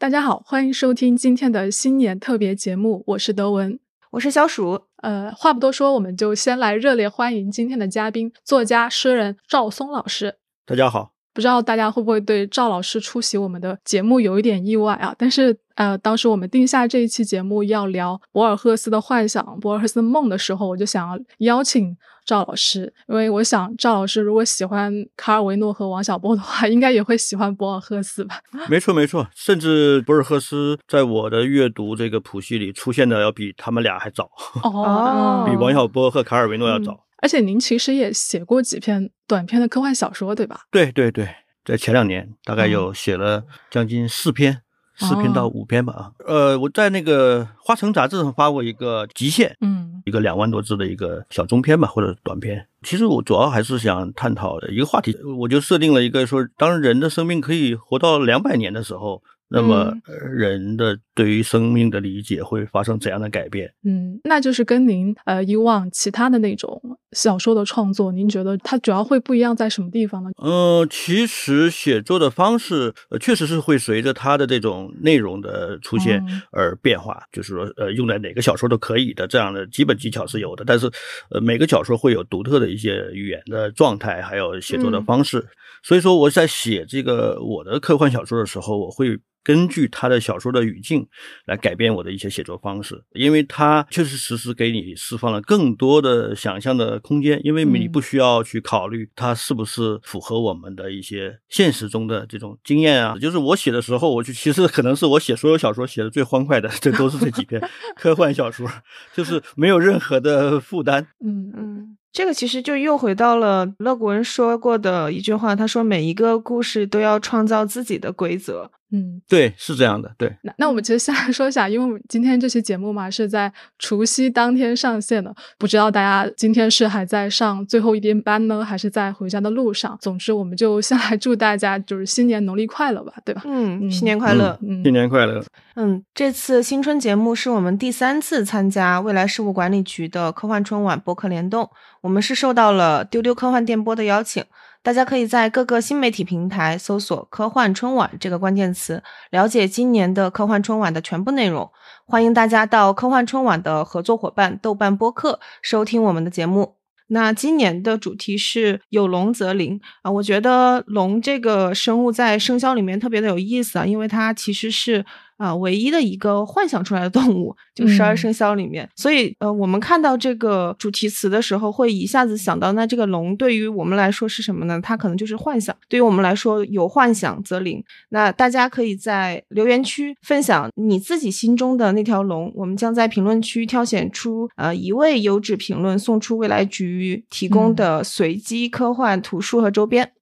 大家好，欢迎收听今天的新年特别节目，我是德文，我是小鼠。呃，话不多说，我们就先来热烈欢迎今天的嘉宾，作家、诗人赵松老师。大家好。不知道大家会不会对赵老师出席我们的节目有一点意外啊？但是呃，当时我们定下这一期节目要聊博尔赫斯的幻想、博尔赫斯的梦的时候，我就想要邀请赵老师，因为我想赵老师如果喜欢卡尔维诺和王小波的话，应该也会喜欢博尔赫斯吧？没错没错，甚至博尔赫斯在我的阅读这个谱系里出现的要比他们俩还早哦，比王小波和卡尔维诺要早。而且您其实也写过几篇短篇的科幻小说，对吧？对对对，在前两年大概有写了将近四篇，四篇到五篇吧。啊，呃，我在那个《花城》杂志上发过一个极限，嗯，一个两万多字的一个小中篇吧，或者短篇。其实我主要还是想探讨一个话题，我就设定了一个说，当人的生命可以活到两百年的时候。那么，人的对于生命的理解会发生怎样的改变？嗯，那就是跟您呃以往其他的那种小说的创作，您觉得它主要会不一样在什么地方呢？嗯，其实写作的方式呃确实是会随着它的这种内容的出现而变化，就是说呃用在哪个小说都可以的这样的基本技巧是有的，但是呃每个小说会有独特的一些语言的状态，还有写作的方式。所以说我在写这个我的科幻小说的时候，我会。根据他的小说的语境来改变我的一些写作方式，因为它确实实实给你释放了更多的想象的空间，因为你不需要去考虑它是不是符合我们的一些现实中的这种经验啊。就是我写的时候，我就其实可能是我写所有小说写的最欢快的，这都是这几篇 科幻小说，就是没有任何的负担。嗯嗯。这个其实就又回到了乐古人说过的一句话，他说每一个故事都要创造自己的规则。嗯，对，是这样的。对，那那我们其实先来 说一下，因为我们今天这期节目嘛是在除夕当天上线的，不知道大家今天是还在上最后一天班呢，还是在回家的路上？总之，我们就先来祝大家就是新年农历快乐吧，对吧？嗯，新年快乐，嗯，新年快乐。嗯，这次新春节目是我们第三次参加未来事务管理局的科幻春晚播客联动，我们是受到了丢丢科幻电波的邀请。大家可以在各个新媒体平台搜索“科幻春晚”这个关键词，了解今年的科幻春晚的全部内容。欢迎大家到科幻春晚的合作伙伴豆瓣播客收听我们的节目。那今年的主题是“有龙则灵”啊，我觉得龙这个生物在生肖里面特别的有意思啊，因为它其实是。啊，唯一的一个幻想出来的动物，就十二生肖里面。所以，呃，我们看到这个主题词的时候，会一下子想到，那这个龙对于我们来说是什么呢？它可能就是幻想。对于我们来说，有幻想则灵。那大家可以在留言区分享你自己心中的那条龙，我们将在评论区挑选出呃一位优质评论，送出未来局提供的随机科幻图书和周边。嗯，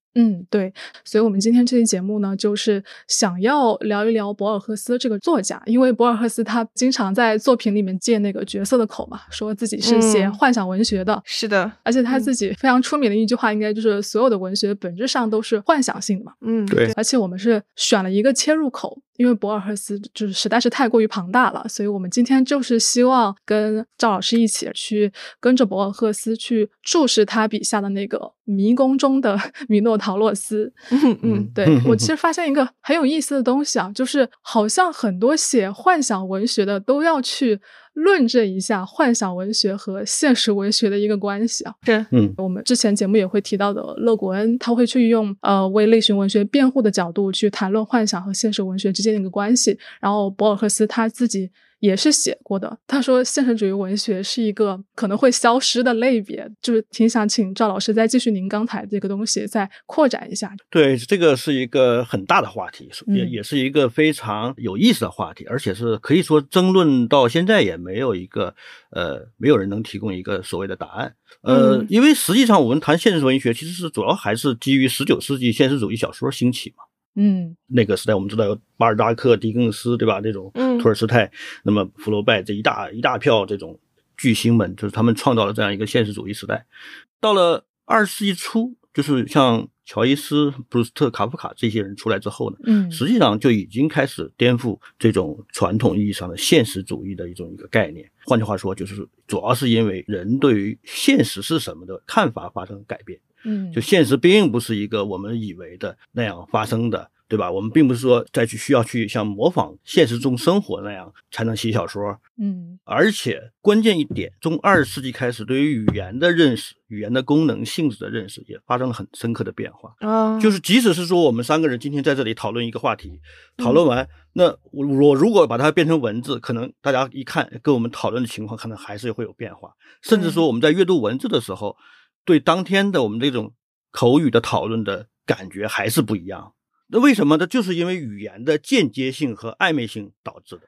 对，所以，我们今天这期节目呢，就是想要聊一聊博尔赫斯这个作家，因为博尔赫斯他经常在作品里面借那个角色的口嘛，说自己是写幻想文学的，是的，而且他自己非常出名的一句话，应该就是所有的文学本质上都是幻想性的嘛，嗯，对，而且我们是选了一个切入口。因为博尔赫斯就是实在是太过于庞大了，所以我们今天就是希望跟赵老师一起去跟着博尔赫斯去注视他笔下的那个迷宫中的 米诺陶洛斯。嗯嗯，对 我其实发现一个很有意思的东西啊，就是好像很多写幻想文学的都要去。论证一下幻想文学和现实文学的一个关系啊，是，嗯，我们之前节目也会提到的，勒古恩他会去用呃为类型文学辩护的角度去谈论幻想和现实文学之间的一个关系，然后博尔赫斯他自己。也是写过的。他说，现实主义文学是一个可能会消失的类别，就是挺想请赵老师再继续您刚才这个东西再扩展一下。对，这个是一个很大的话题，也也是一个非常有意思的话题，而且是可以说争论到现在也没有一个呃，没有人能提供一个所谓的答案。呃，因为实际上我们谈现实文学，其实是主要还是基于十九世纪现实主义小说兴起嘛。嗯，那个时代我们知道有巴尔扎克、狄更斯，对吧？这种托尔斯泰，那么福楼拜这一大一大票这种巨星们，就是他们创造了这样一个现实主义时代。到了二十世纪初，就是像乔伊斯、布鲁斯特、卡夫卡这些人出来之后呢，嗯，实际上就已经开始颠覆这种传统意义上的现实主义的一种一个概念。换句话说，就是主要是因为人对于现实是什么的看法发生改变。嗯，就现实并不是一个我们以为的那样发生的，对吧？我们并不是说再去需要去像模仿现实中生活那样才能写小说，嗯，而且关键一点，从二十世纪开始，对于语言的认识、语言的功能性质的认识也发生了很深刻的变化。啊，就是即使是说我们三个人今天在这里讨论一个话题，讨论完，那我我如果把它变成文字，可能大家一看跟我们讨论的情况，可能还是会有变化。甚至说我们在阅读文字的时候，对当天的我们这种口语的讨论的感觉还是不一样。那为什么呢？就是因为语言的间接性和暧昧性导致的。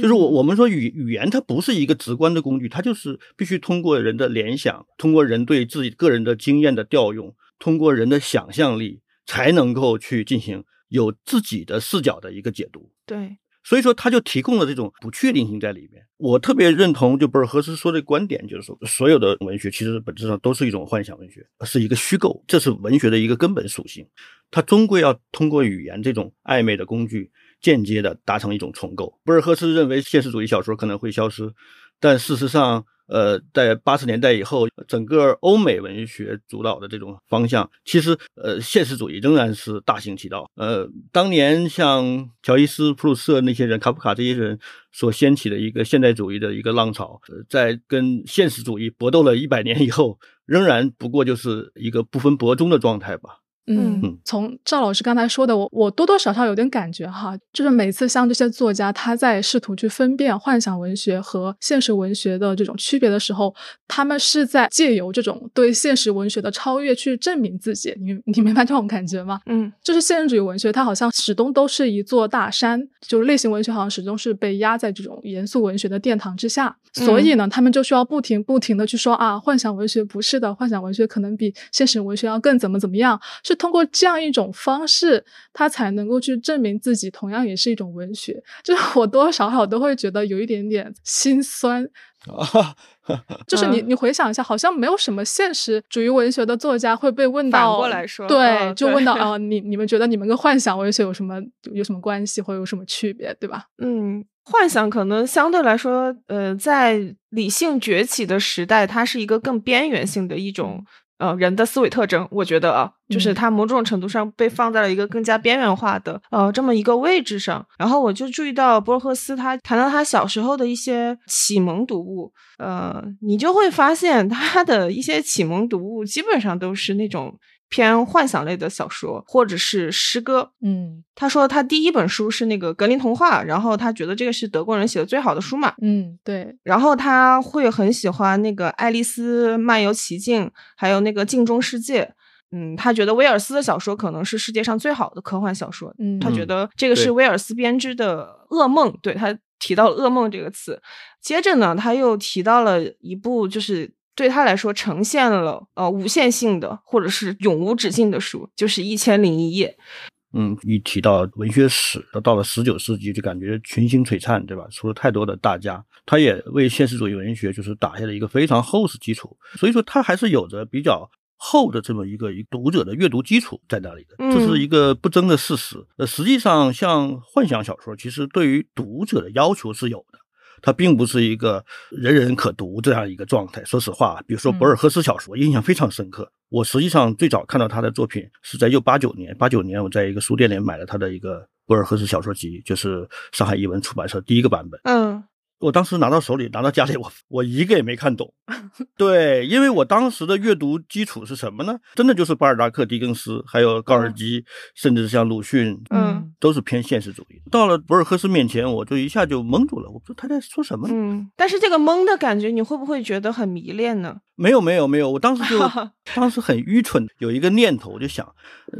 就是我我们说语语言它不是一个直观的工具，它就是必须通过人的联想，通过人对自己个人的经验的调用，通过人的想象力，才能够去进行有自己的视角的一个解读。对，所以说，他就提供了这种不确定性在里面。我特别认同就博尔赫斯说的观点，就是说，所有的文学其实本质上都是一种幻想文学，是一个虚构，这是文学的一个根本属性。它终归要通过语言这种暧昧的工具，间接的达成一种重构。博尔赫斯认为现实主义小说可能会消失，但事实上，呃，在八十年代以后，整个欧美文学主导的这种方向，其实呃，现实主义仍然是大行其道。呃，当年像乔伊斯、普鲁斯那些人、卡夫卡这些人所掀起的一个现代主义的一个浪潮，呃在跟现实主义搏斗了一百年以后，仍然不过就是一个不分伯仲的状态吧。嗯。嗯，从赵老师刚才说的，我我多多少少有点感觉哈，就是每次像这些作家他在试图去分辨幻想文学和现实文学的这种区别的时候，他们是在借由这种对现实文学的超越去证明自己。你你明白这种感觉吗？嗯。就是现实主义文学，它好像始终都是一座大山，就是类型文学好像始终是被压在这种严肃文学的殿堂之下，所以呢，他们就需要不停不停的去说啊，幻想文学不是的，幻想文学可能比现实文学要更怎么怎么样，是通过这样一种方式，他才能够去证明自己同样也是一种文学。就是我多多少少都会觉得有一点点心酸，啊，就是你嗯你回想一下，好像没有什么现实主义文学的作家会被问反到，过来说对，就问到啊、呃你你们觉得你们跟幻想文学有什么有什么关系，或者有什么区别，对吧？嗯，幻想可能相对来说，呃，在理性崛起的时代，它是一个更边缘性的一种。呃，人的思维特征，我觉得啊，就是嗯它某种程度上被放在了一个更加边缘化的呃这么一个位置上。然后我就注意到博尔赫斯他谈到他小时候的一些启蒙读物，呃，你就会发现他的一些启蒙读物基本上都是那种偏幻想类的小说或者是诗歌。嗯他说他第一本书是那个格林童话，然后他觉得这个是德国人写的最好的书嘛，嗯，对，然后他会很喜欢那个《爱丽丝漫游奇境》，还有那个《镜中世界》。嗯，他觉得威尔斯的小说可能是世界上最好的科幻小说。嗯他觉得这个是威尔斯编织的噩梦，对他提到了噩梦这个词。接着呢，他又提到了一部就是对他来说呈现了呃无限性的或者是永无止境的书，就是《一千零一夜》。嗯，一提到文学史，到了十九世纪就感觉群星璀璨，对吧？出了太多的大家，他也为现实主义文学就是打下了一个非常厚实基础，所以说他还是有着比较厚的这么一个一读者的阅读基础在那里的，嗯这是一个不争的事实。呃，实际上像幻想小说，其实对于读者的要求是有的。它并不是一个人人可读这样一个状态。说实话，比如说博尔赫斯小说，印象非常深刻。我实际上最早看到他的作品是在一九八九年，八九年我在一个书店里买了他的一个博尔赫斯小说集，就是上海译文出版社第一个版本。嗯我当时拿到手里，拿到家里，我我一个也没看懂。对，因为我当时的阅读基础是什么呢？真的就是巴尔扎克、狄更斯，还有高尔基，甚至是像鲁迅，嗯都是偏现实主义。到了博尔赫斯面前，我就一下就懵住了，我不知道他在说什么呢。嗯，但是这个懵的感觉，你会不会觉得很迷恋呢？没有没有没有，我当时就 当时很愚蠢，有一个念头，我就想，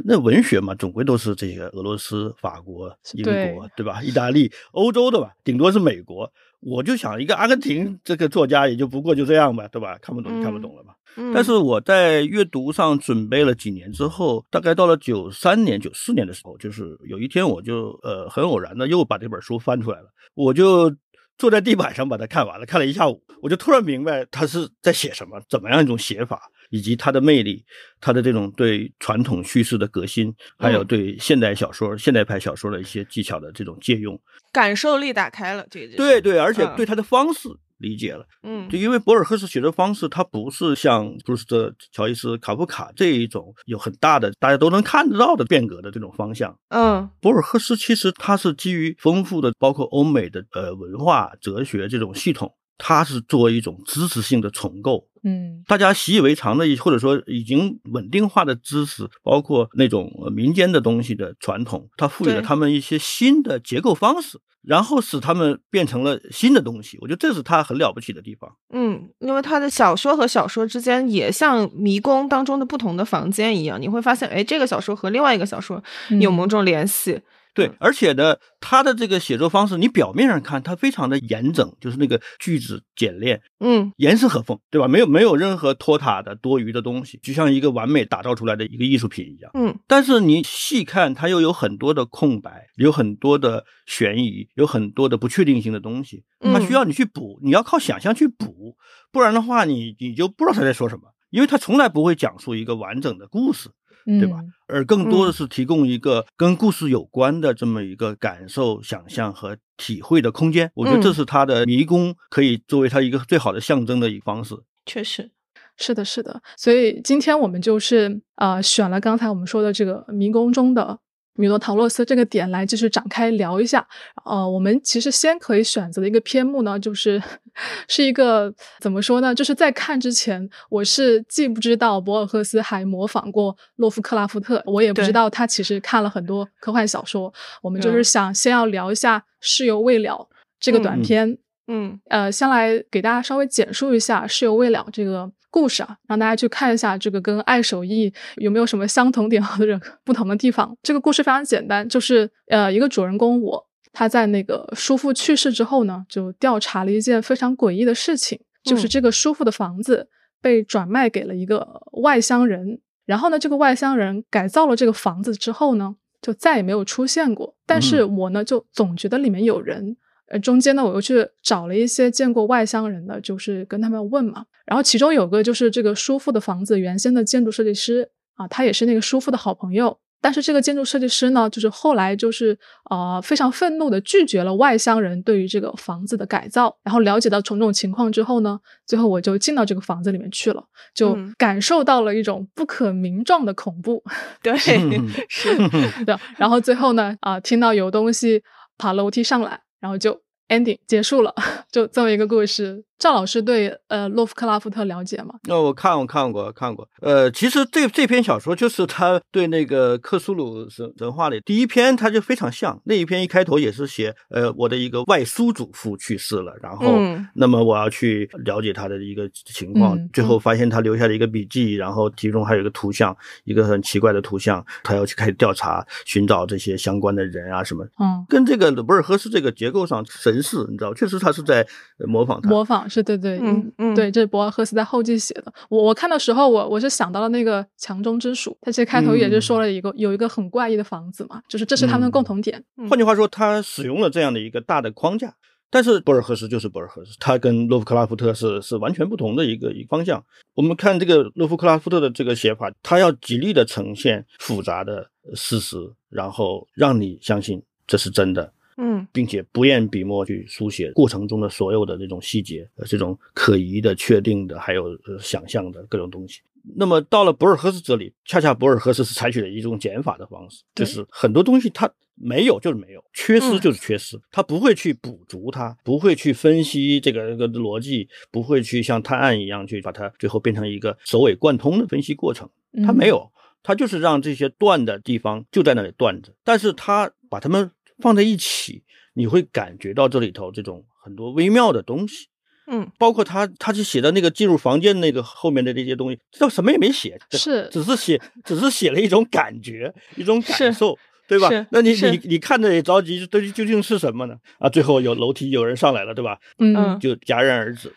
那文学嘛，总归都是这个俄罗斯、法国、英对国，对吧？意大利、欧洲的吧，顶多是美国。我就想，一个阿根廷这个作家也就不过就这样吧，对吧？看不懂就看不懂了吧。嗯、但是我在阅读上准备了几年之后，大概到了九三年、九四年的时候，就是有一天我就呃很偶然的又把这本书翻出来了，我就坐在地板上把它看完了，看了一下午，我就突然明白他是在写什么，怎么样一种写法，以及它的魅力，它的这种对传统叙事的革新，还有对现代小说、现代派小说的一些技巧的这种借用。感受力打开了，这个就是对对，而且嗯对他的方式理解了。嗯就因为博尔赫斯写作方式，它不是像布鲁斯特、乔伊斯、卡夫卡这一种有很大的大家都能看得到的变革的这种方向。嗯博尔赫斯其实他是基于丰富的包括欧美的呃文化、哲学这种系统，它是作为一种知识性的重构。嗯大家习以为常的，或者说已经稳定化的知识，包括那种呃民间的东西的传统，它赋予了他们一些新的结构方式，然后使他们变成了新的东西。我觉得这是他很了不起的地方。嗯，因为他的小说和小说之间也像迷宫当中的不同的房间一样，你会发现，哎，这个小说和另外一个小说有某种联系。对，而且呢，他的这个写作方式，你表面上看他非常的严整，就是那个句子简练，嗯严丝合缝，对吧？没有没有任何拖沓的多余的东西，就像一个完美打造出来的一个艺术品一样。嗯但是你细看，它又有很多的空白，有很多的悬疑，有很多的不确定性的东西，它需要你去补，你要靠想象去补，不然的话你你就不知道他在说什么，因为他从来不会讲述一个完整的故事，嗯，对吧？而更多的是提供一个跟故事有关的这么一个感受、想象和体会的空间。我觉得这是他的迷宫，可以作为他一个最好的象征的一个方式。确实，是的，是的。所以今天我们就是呃选了刚才我们说的这个迷宫中的米诺陶洛斯这个点来继续展开聊一下。呃，我们其实先可以选择的一个篇目呢，就是 是一个怎么说呢？就是在看之前，我是既不知道博尔赫斯还模仿过洛夫克拉夫特，我也不知道他其实看了很多科幻小说。我们就嗯是想先要聊一下《事犹未了》这个短嗯片。嗯呃，先来给大家稍微简述一下《事犹未了》这个故事啊，让大家去看一下这个跟《爱手艺》有没有什么相同点 或者不同的地方。这个故事非常简单，就是呃，一个主人公我他在那个叔父去世之后呢，就调查了一件非常诡异的事情，就是嗯这个叔父的房子被转卖给了一个外乡人，然后呢，这个外乡人改造了这个房子之后呢，就再也没有出现过。但是我呢，就总觉得里面有人。呃，中间呢，我又去找了一些见过外乡人的，就是跟他们问嘛。然后其中有个就是这个叔父的房子原先的建筑设计师啊，他也是那个叔父的好朋友。但是这个建筑设计师呢，就是后来就是呃非常愤怒的拒绝了外乡人对于这个房子的改造。然后了解到种种情况之后呢，最后我就进到这个房子里面去了，就嗯感受到了一种不可名状的恐怖。对，嗯 是，的，然后最后呢，啊、听到有东西爬楼梯上来，然后就 ending 结束了，就这么一个故事。赵老师对呃洛夫克拉夫特了解吗？那、我看我看过看过，呃，其实这这篇小说就是他对那个克苏鲁神神话里第一篇，他就非常像那一篇一开头也是写，呃，我的一个外叔祖父去世了，然后、嗯那么我要去了解他的一个情况，嗯最后发现他留下了一个笔记，然后其中还有一个图像，一个很奇怪的图像，他要去开始调查寻找这些相关的人啊什么。嗯，跟这个博尔赫斯这个结构上神似，你知道，确实他是在呃模仿他。模仿是对对，嗯嗯对，这是博尔赫斯在后记写的。我我看的时候，我我是想到了那个墙中之鼠，他其实开头也是说了一个、有一个很怪异的房子嘛，就是这是他们的共同点。换句话说，他使用了这样的一个大的框架，但是博尔赫斯就是博尔赫斯，他跟洛夫克拉夫特是是完全不同的一个一个方向。我们看这个洛夫克拉夫特的这个写法，他要极力的呈现复杂的事实，然后让你相信这是真的，嗯并且不厌笔墨去书写过程中的所有的这种细节，呃，这种可疑的、确定的，还有呃想象的各种东西。那么到了博尔赫斯这里，恰恰博尔赫斯是采取了一种减法的方式，就是很多东西它没有就是没有，缺失嗯就是缺失，他不会去补足它，不会去分析这个这个逻辑，不会去像探案一样去把它最后变成一个首尾贯通的分析过程。他没有，有，他就是让这些断的地方就在那里断着，但是他把它们放在一起，你会感觉到这里头这种很多微妙的东西。嗯包括他，他就写的那个进入房间那个后面的这些东西，这什么也没写，是只是写，只是写了一种感觉，一种感受，对吧？那你你你看着也着急，这究竟是什么呢？啊，最后有楼梯，有人上来了，对吧？嗯嗯就戛然而止。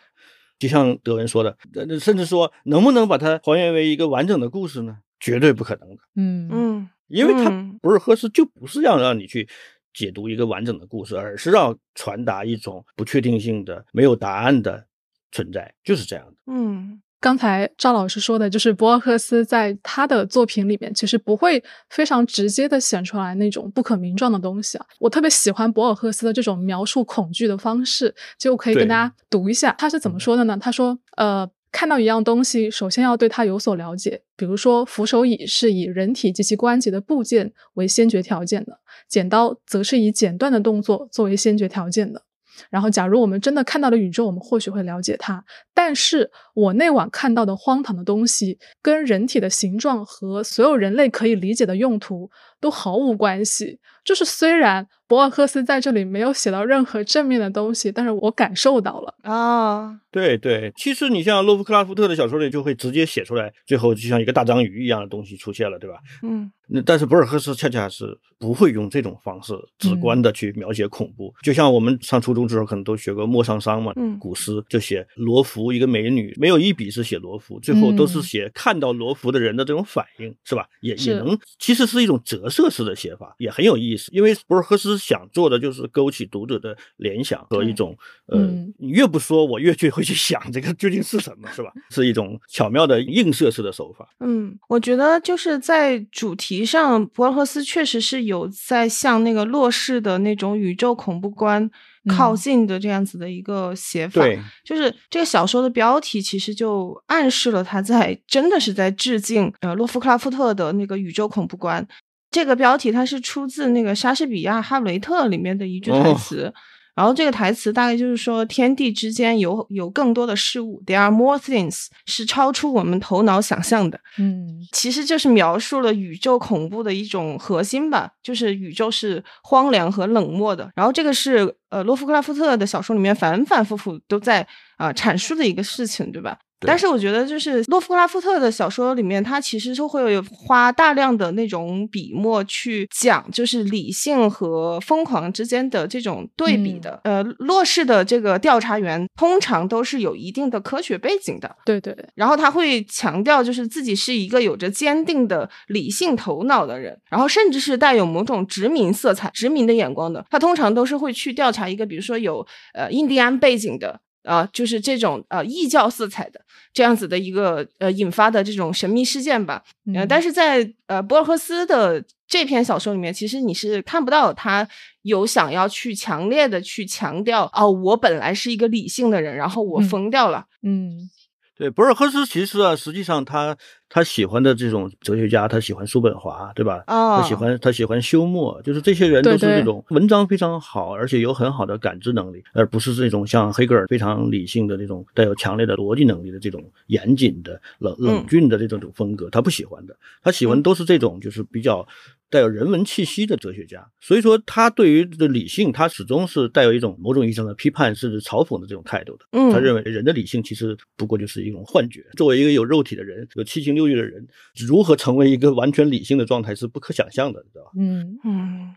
就像德文说的，呃甚至说能不能把它还原为一个完整的故事呢？绝对不可能的，嗯嗯因为它嗯博尔赫斯就不是要让你去解读一个完整的故事，而是要传达一种不确定性的、没有答案的存在，就是这样的。嗯刚才赵老师说的，就是博尔赫斯在他的作品里面，其实不会非常直接的显出来那种不可名状的东西啊。我特别喜欢博尔赫斯的这种描述恐惧的方式，就可以跟大家读一下，他是怎么说的呢？他说：“呃，看到一样东西，首先要对它有所了解。比如说，扶手椅是以人体及其关节的部件为先决条件的，剪刀则是以剪断的动作作为先决条件的。”然后，假如我们真的看到了宇宙，我们或许会了解它。但是我那晚看到的荒唐的东西，跟人体的形状和所有人类可以理解的用途都毫无关系。就是虽然博尔赫斯在这里没有写到任何正面的东西，但是我感受到了啊。对对，其实你像洛夫克拉夫特的小说里，就会直接写出来，最后就像一个大章鱼一样的东西出现了，对吧？嗯。那但是博尔赫斯恰恰是不会用这种方式直观的去描写恐怖，就像我们上初中之后可能都学过莫桑桑嘛，古诗就写罗浮一个美女，没有一笔是写罗浮，最后都是写看到罗浮的人的这种反应，是吧？也也能其实是一种折射式的写法，也很有意思。因为博尔赫斯想做的就是勾起读者的联想和一种呃，你越不说，我越去会去想这个究竟是什么，是吧？是一种巧妙的映射式的手法。嗯，我觉得就是在主题。上博尔赫斯确实是有在向那个洛氏的那种宇宙恐怖观靠近的这样子的一个写法，就是这个小说的标题其实就暗示了他在真的是在致敬呃洛夫克拉夫特的那个宇宙恐怖观。这个标题它是出自那个莎士比亚《哈姆雷特》里面的一句台词。然后这个台词大概就是说，天地之间有有更多的事物，there are more things，是超出我们头脑想象的。嗯，其实就是描述了宇宙恐怖的一种核心吧，就是宇宙是荒凉和冷漠的。然后这个是呃洛夫克拉夫特的小说里面反反复复都在啊阐述的一个事情，对吧？但是我觉得，就是洛夫克拉夫特的小说里面，他其实是会有花大量的那种笔墨去讲，就是理性和疯狂之间的这种对比的。呃，洛氏的这个调查员通常都是有一定的科学背景的，对对。然后他会强调，就是自己是一个有着坚定的理性头脑的人，然后甚至是带有某种殖民色彩、殖民的眼光的。他通常都是会去调查一个，比如说有呃印第安背景的。啊，就是这种呃异教色彩的这样子的一个呃引发的这种神秘事件吧。嗯，但是在呃博尔赫斯的这篇小说里面，其实你是看不到他有想要去强烈的去强调哦，我本来是一个理性的人，然后我疯掉了。嗯。对，博尔赫斯其实啊，实际上他他喜欢的这种哲学家，他喜欢叔本华，对吧？啊，他喜欢他喜欢休谟，就是这些人都是这种文章非常好，而且有很好的感知能力，而不是这种像黑格尔非常理性的这种带有强烈的逻辑能力的这种严谨的冷冷峻的这种种风格，他不喜欢的，他喜欢都是这种就是比较。带有人文气息的哲学家，所以说他对于的理性，他始终是带有一种某种意义上的批判甚至嘲讽的这种态度的。嗯，他认为人的理性其实不过就是一种幻觉。作为一个有肉体的人，有七情六欲的人，如何成为一个完全理性的状态是不可想象的，知道吧？嗯嗯。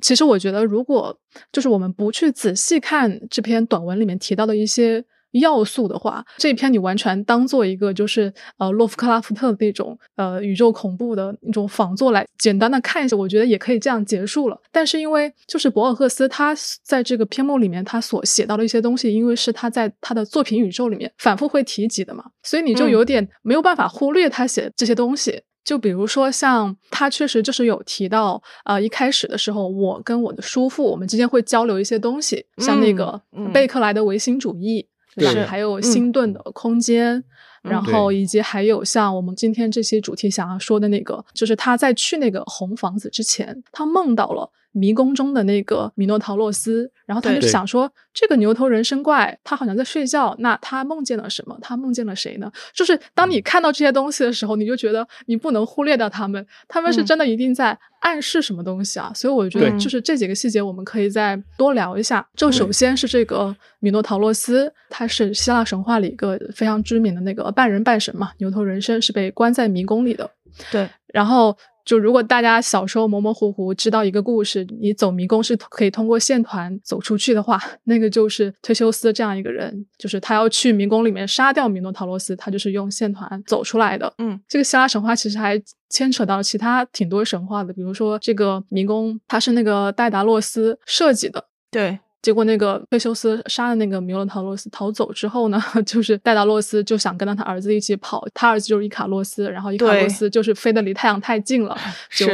其实我觉得，如果就是我们不去仔细看这篇短文里面提到的一些。要素的话，这篇你完全当做一个就是呃洛夫克拉夫特的那种呃宇宙恐怖的那种仿作来简单的看一下，我觉得也可以这样结束了。但是因为就是博尔赫斯他在这个篇目里面他所写到的一些东西，因为是他在他的作品宇宙里面反复会提及的嘛，所以你就有点没有办法忽略他写这些东西。就比如说像他确实就是有提到呃一开始的时候，我跟我的叔父我们之间会交流一些东西，像那个贝克莱的唯心主义。是，还有星盾的空间，然后以及还有像我们今天这些主题想要说的那个，就是他在去那个红房子之前，他梦到了。迷宫中的那个米诺陶洛斯，然后他就想说，这个牛头人身怪，他好像在睡觉。那他梦见了什么？他梦见了谁呢？就是当你看到这些东西的时候，你就觉得你不能忽略掉他们，他们是真的一定在暗示什么东西啊。所以我觉得，就是这几个细节，我们可以再多聊一下。就首先是这个米诺陶洛斯，他是希腊神话里一个非常知名的那个半人半神嘛，牛头人身是被关在迷宫里的。对，然后。就如果大家小时候模模糊糊知道一个故事，你走迷宫是可以通过线团走出去的话，那个就是忒修斯这样一个人，就是他要去迷宫里面杀掉米诺陶洛斯，他就是用线团走出来的。嗯，这个希腊神话其实还牵扯到其他挺多神话的，比如说这个迷宫它是那个戴达洛斯设计的。对。结果那个佩修斯杀了那个米勒陶洛斯逃走之后呢，就是戴达洛斯就想跟着他儿子一起跑，他儿子就是伊卡洛斯，然后伊卡洛斯就是飞得离太阳太近了，就。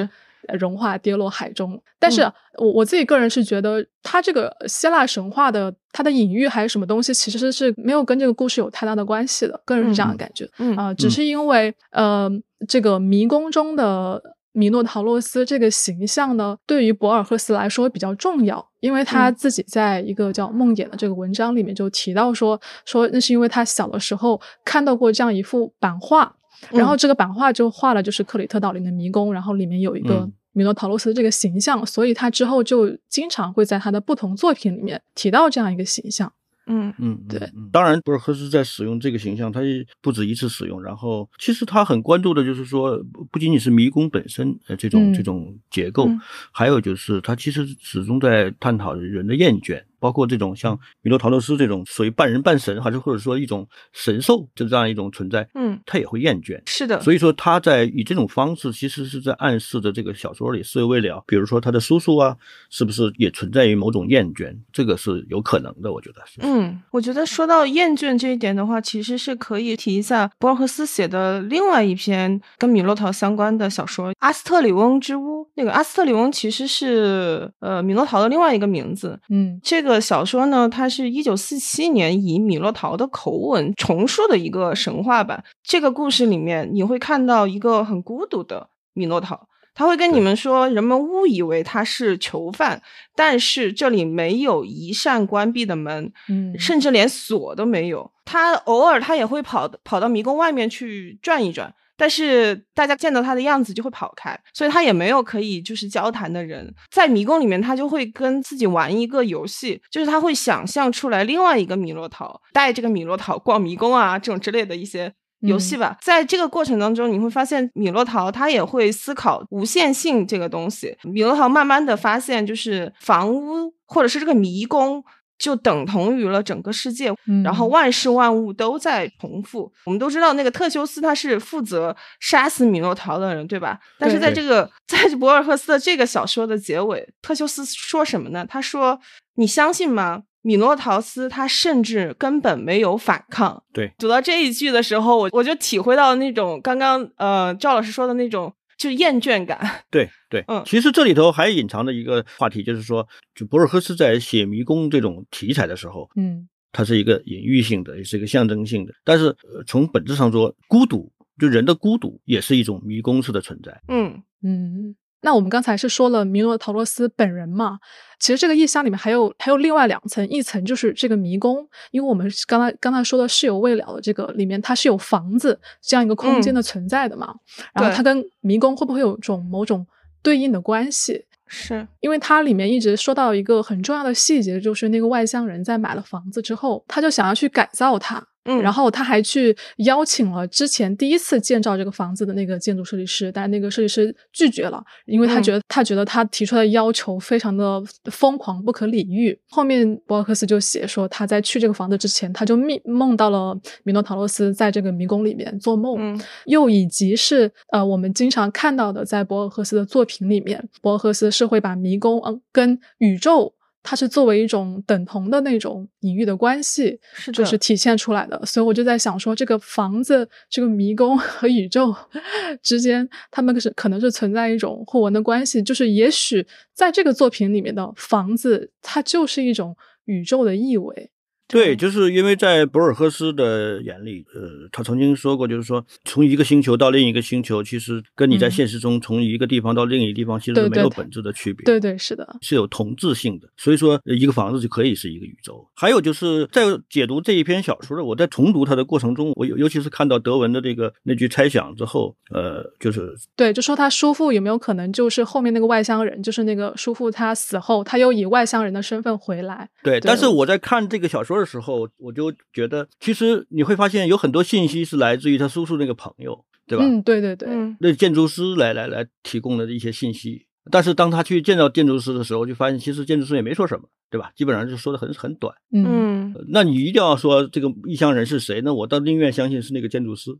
融化跌落海中，但是我我自己个人是觉得，它这个希腊神话的它的隐喻还是什么东西，其实是没有跟这个故事有太大的关系的。个人是这样的感觉，啊，只是因为呃，这个迷宫中的米诺陶洛斯这个形象呢，对于博尔赫斯来说比较重要，因为他自己在一个叫《梦魇》的这个文章里面就提到说，说那是因为他小的时候看到过这样一幅版画。然后这个版画就画了，就是克里特岛里的迷宫，然后里面有一个米诺陶洛斯这个形象，所以他之后就经常会在他的不同作品里面提到这样一个形象。嗯嗯，对，当然博尔赫斯在使用这个形象，他不止一次使用。然后其实他很关注的就是说，不仅仅是迷宫本身呃这种这种结构，还有就是他其实始终在探讨人的厌倦。包括这种像米诺陶洛斯这种属于半人半神，还是或者说一种神兽，就这样一种存在，嗯，他也会厌倦，是的。所以说他在以这种方式，其实是在暗示着这个小说里是有未了。比如说他的叔叔啊，是不是也存在于某种厌倦？这个是有可能的，我觉得。嗯，我觉得说到厌倦这一点的话，其实是可以提一下博尔赫斯写的另外一篇跟米诺陶相关的小说《阿斯特里翁之屋》。那个阿斯特里翁其实是呃米诺陶的另外一个名字。嗯，这个。小说呢，它是一九四七年以米洛陶的口吻重述的一个神话版。这个故事里面，你会看到一个很孤独的米洛陶，他会跟你们说，人们误以为他是囚犯，但是这里没有一扇关闭的门，嗯，甚至连锁都没有。他偶尔他也会跑跑到迷宫外面去转一转。但是大家见到他的样子就会跑开，所以他也没有可以就是交谈的人。在迷宫里面，他就会跟自己玩一个游戏，就是他会想象出来另外一个米洛陶，带这个米洛陶逛迷宫啊，这种之类的一些游戏吧。在这个过程当中，你会发现米洛陶他也会思考无限性这个东西。米洛陶慢慢的发现，就是房屋或者是这个迷宫。就等同于了整个世界，然后万事万物都在重复。我们都知道那个特修斯他是负责杀死米诺陶的人，对吧？但是在这个在博尔赫斯的这个小说的结尾，特修斯说什么呢？他说：“你相信吗？米诺陶斯他甚至根本没有反抗。”对，读到这一句的时候，我我就体会到那种刚刚呃赵老师说的那种。就厌倦感，对 对，嗯，其实这里头还隐藏着一个话题，就是说，就博尔赫斯在写迷宫这种题材的时候，嗯，它是一个隐喻性的，也是一个象征性的。但是从本质上说，孤独，就人的孤独，也是一种迷宫式的存在。嗯嗯。那我们刚才是说了米诺陶洛斯本人嘛？其实这个意象里面还有还有另外两层，一层就是这个迷宫，因为我们刚才刚才说的是有未了的这个里面，它是有房子这样一个空间的存在的嘛。然后它跟迷宫会不会有种某种对应的关系？是因为它里面一直说到一个很重要的细节，就是那个外乡人在买了房子之后，他就想要去改造它。嗯，然后他还去邀请了之前第一次建造这个房子的那个建筑设计师，但那个设计师拒绝了，因为他觉得他觉得他提出的要求非常的疯狂不可理喻。后面博尔赫斯就写说，他在去这个房子之前，他就梦梦到了米诺陶洛斯在这个迷宫里面做梦，又以及是呃我们经常看到的，在博尔赫斯的作品里面，博尔赫斯是会把迷宫嗯跟宇宙。它是作为一种等同的那种隐喻的关系，是就是体现出来的。所以我就在想说，这个房子、这个迷宫 和宇宙 之间，他们是可能是存在一种互文的关系。就是也许在这个作品里面的房子，它就是一种宇宙的意味。对，就是因为在博尔赫斯的眼里，呃，他曾经说过，就是说从一个星球到另一个星球，其实跟你在现实中从一个地方到另一个地方，其实没有本质的区别。对对，是的，是有同质性的。所以说，一个房子就可以是一个宇宙。还有就是在解读这一篇小说的，我在重读它的过程中，我尤尤其是看到德文的这个那句猜想之后，呃，就是对，就说他叔父有没有可能就是后面那个外乡人，就是那个叔父他死后，他又以外乡人的身份回来。对，但是我在看这个小说。的时候，我就觉得，其实你会发现有很多信息是来自于他叔叔那个朋友，对吧？嗯，对对对，那建筑师来来来提供的一些信息。但是当他去见到建筑师的时候，就发现其实建筑师也没说什么。对吧？基本上就说的很很短。嗯，嗯那你一定要说这个异乡人是谁那？我倒宁愿相信是那个建筑师，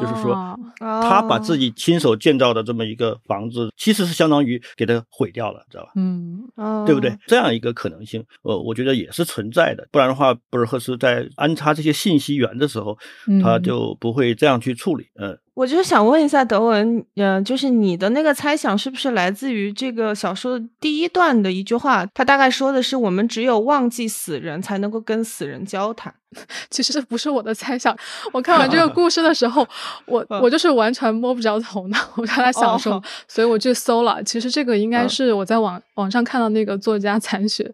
就是说哦他把自己己亲手建造的这么一个房子，其实是相当于给他毁掉了，知道吧？嗯对不对？？这样一个可能性，呃，我觉得也是存在的。不然的话，博尔赫斯在安插这些信息源的时候，嗯他就不会这样去处理。嗯，我就是想问一下德文，嗯，就是你的那个猜想是不是来自于这个小说第一段的一句话？他大概说的是，我们只有忘记死人，才能够跟死人交谈。其实这不是我的猜想。我看完这个故事的时候，我嗯我就是完全摸不着头脑，我就在想什么，哦所以我去搜了。其实这个应该嗯是我在网网上看到那个作家残雪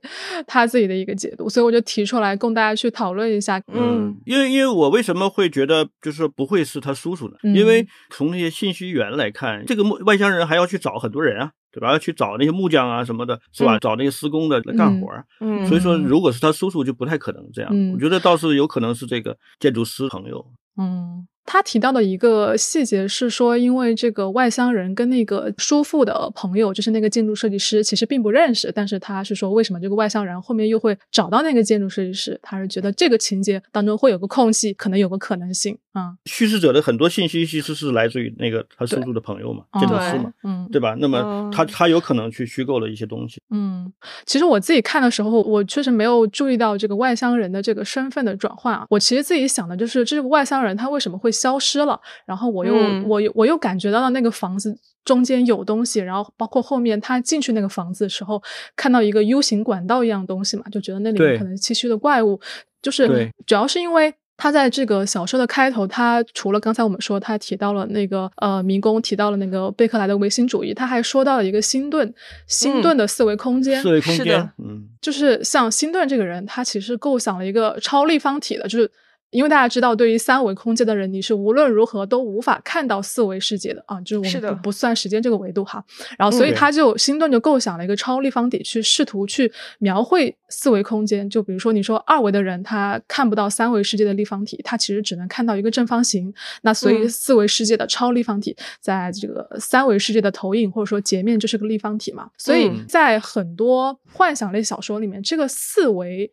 他自己的一个解读，所以我就提出来供大家去讨论一下。嗯因为因为我为什么会觉得就是说不会是他叔叔呢？嗯因为从那些信息源来看，这个外乡人还要去找很多人啊，对吧？要去找那些木匠啊什么的，是吧？嗯找那些施工的来干活儿。嗯所以说，如果是他叔叔，就不太可能这样。嗯我觉得倒是有可能是这个建筑师朋友。嗯，他提到的一个细节是说，因为这个外乡人跟那个叔父的朋友，就是那个建筑设计师，其实并不认识。但是他是说，为什么这个外乡人后面又会找到那个建筑设计师？他是觉得这个情节当中会有个空隙，可能有个可能性啊。叙事者的很多信息其实是来自于那个他叔叔的朋友嘛，哦建筑师嘛，嗯对吧？那么嗯他他有可能去虚构了一些东西。嗯，其实我自己看的时候，我确实没有注意到这个外乡人的这个身份的转换啊。我其实自己想的就是，这个外乡人他为什么会消失了？然后我又、嗯我又我又感觉到了那个房子中间有东西，然后包括后面他进去那个房子的时候，看到一个 U 型管道一样东西嘛，就觉得那里面可能栖息的怪物，就是主要是因为。他在这个小说的开头，他除了刚才我们说他提到了那个呃迷宫，提到了那个贝克莱的唯心主义，他还说到了一个新顿，新顿的四维空间。四维空间是的，嗯，就是像新顿这个人，他其实构想了一个超立方体的，就是因为大家知道，对于三维空间的人，你是无论如何都无法看到四维世界的啊，就是我们不不算时间这个维度哈。然后，所以嗯他就辛顿就构想了一个超立方体，去试图去描绘四维空间。就比如说，你说二维的人他看不到三维世界的立方体，他其实只能看到一个正方形。那所以嗯四维世界的超立方体，在这个三维世界的投影或者说截面就是个立方体嘛。所以嗯在很多幻想类小说里面，这个四维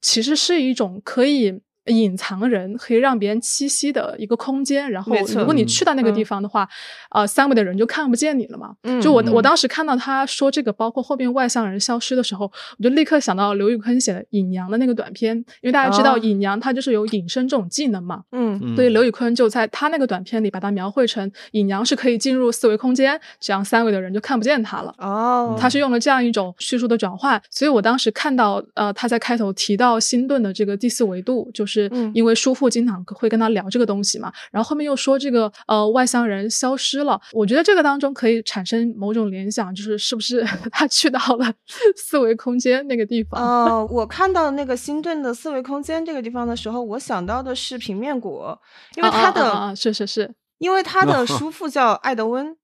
其实是一种可以。隐藏人可以让别人栖息的一个空间，然后如果你去到那个地嗯。方的话，呃，三维的人就看不见你了嘛。嗯。就我我嗯当时看到他说这个，包括后面外向人消失的时候，我就立刻想到刘宇坤写的《隐娘》的那个短片，因为大家知道哦隐娘她就是有隐身这种技能嘛，嗯。嗯所以。刘宇坤就在他那个短片里把它描绘成隐娘是可以进入四维空间，这样三维的人就看不见他了。哦，他是用了这样一种叙述的转换，所以我当时看到，呃，他在开头提到辛顿的这个第四维度，就是嗯。因为叔父经常会跟他聊这个东西嘛，然后后面又说这个呃外乡人消失了，我觉得这个当中可以产生某种联想，就是是不是 他去到了 四维空间那个地方？哦，我看到那个新顿的四维空间这个地方的时候，我想到的是平面国，因为他的、啊啊是是是，因为他 的叔父叫艾德温，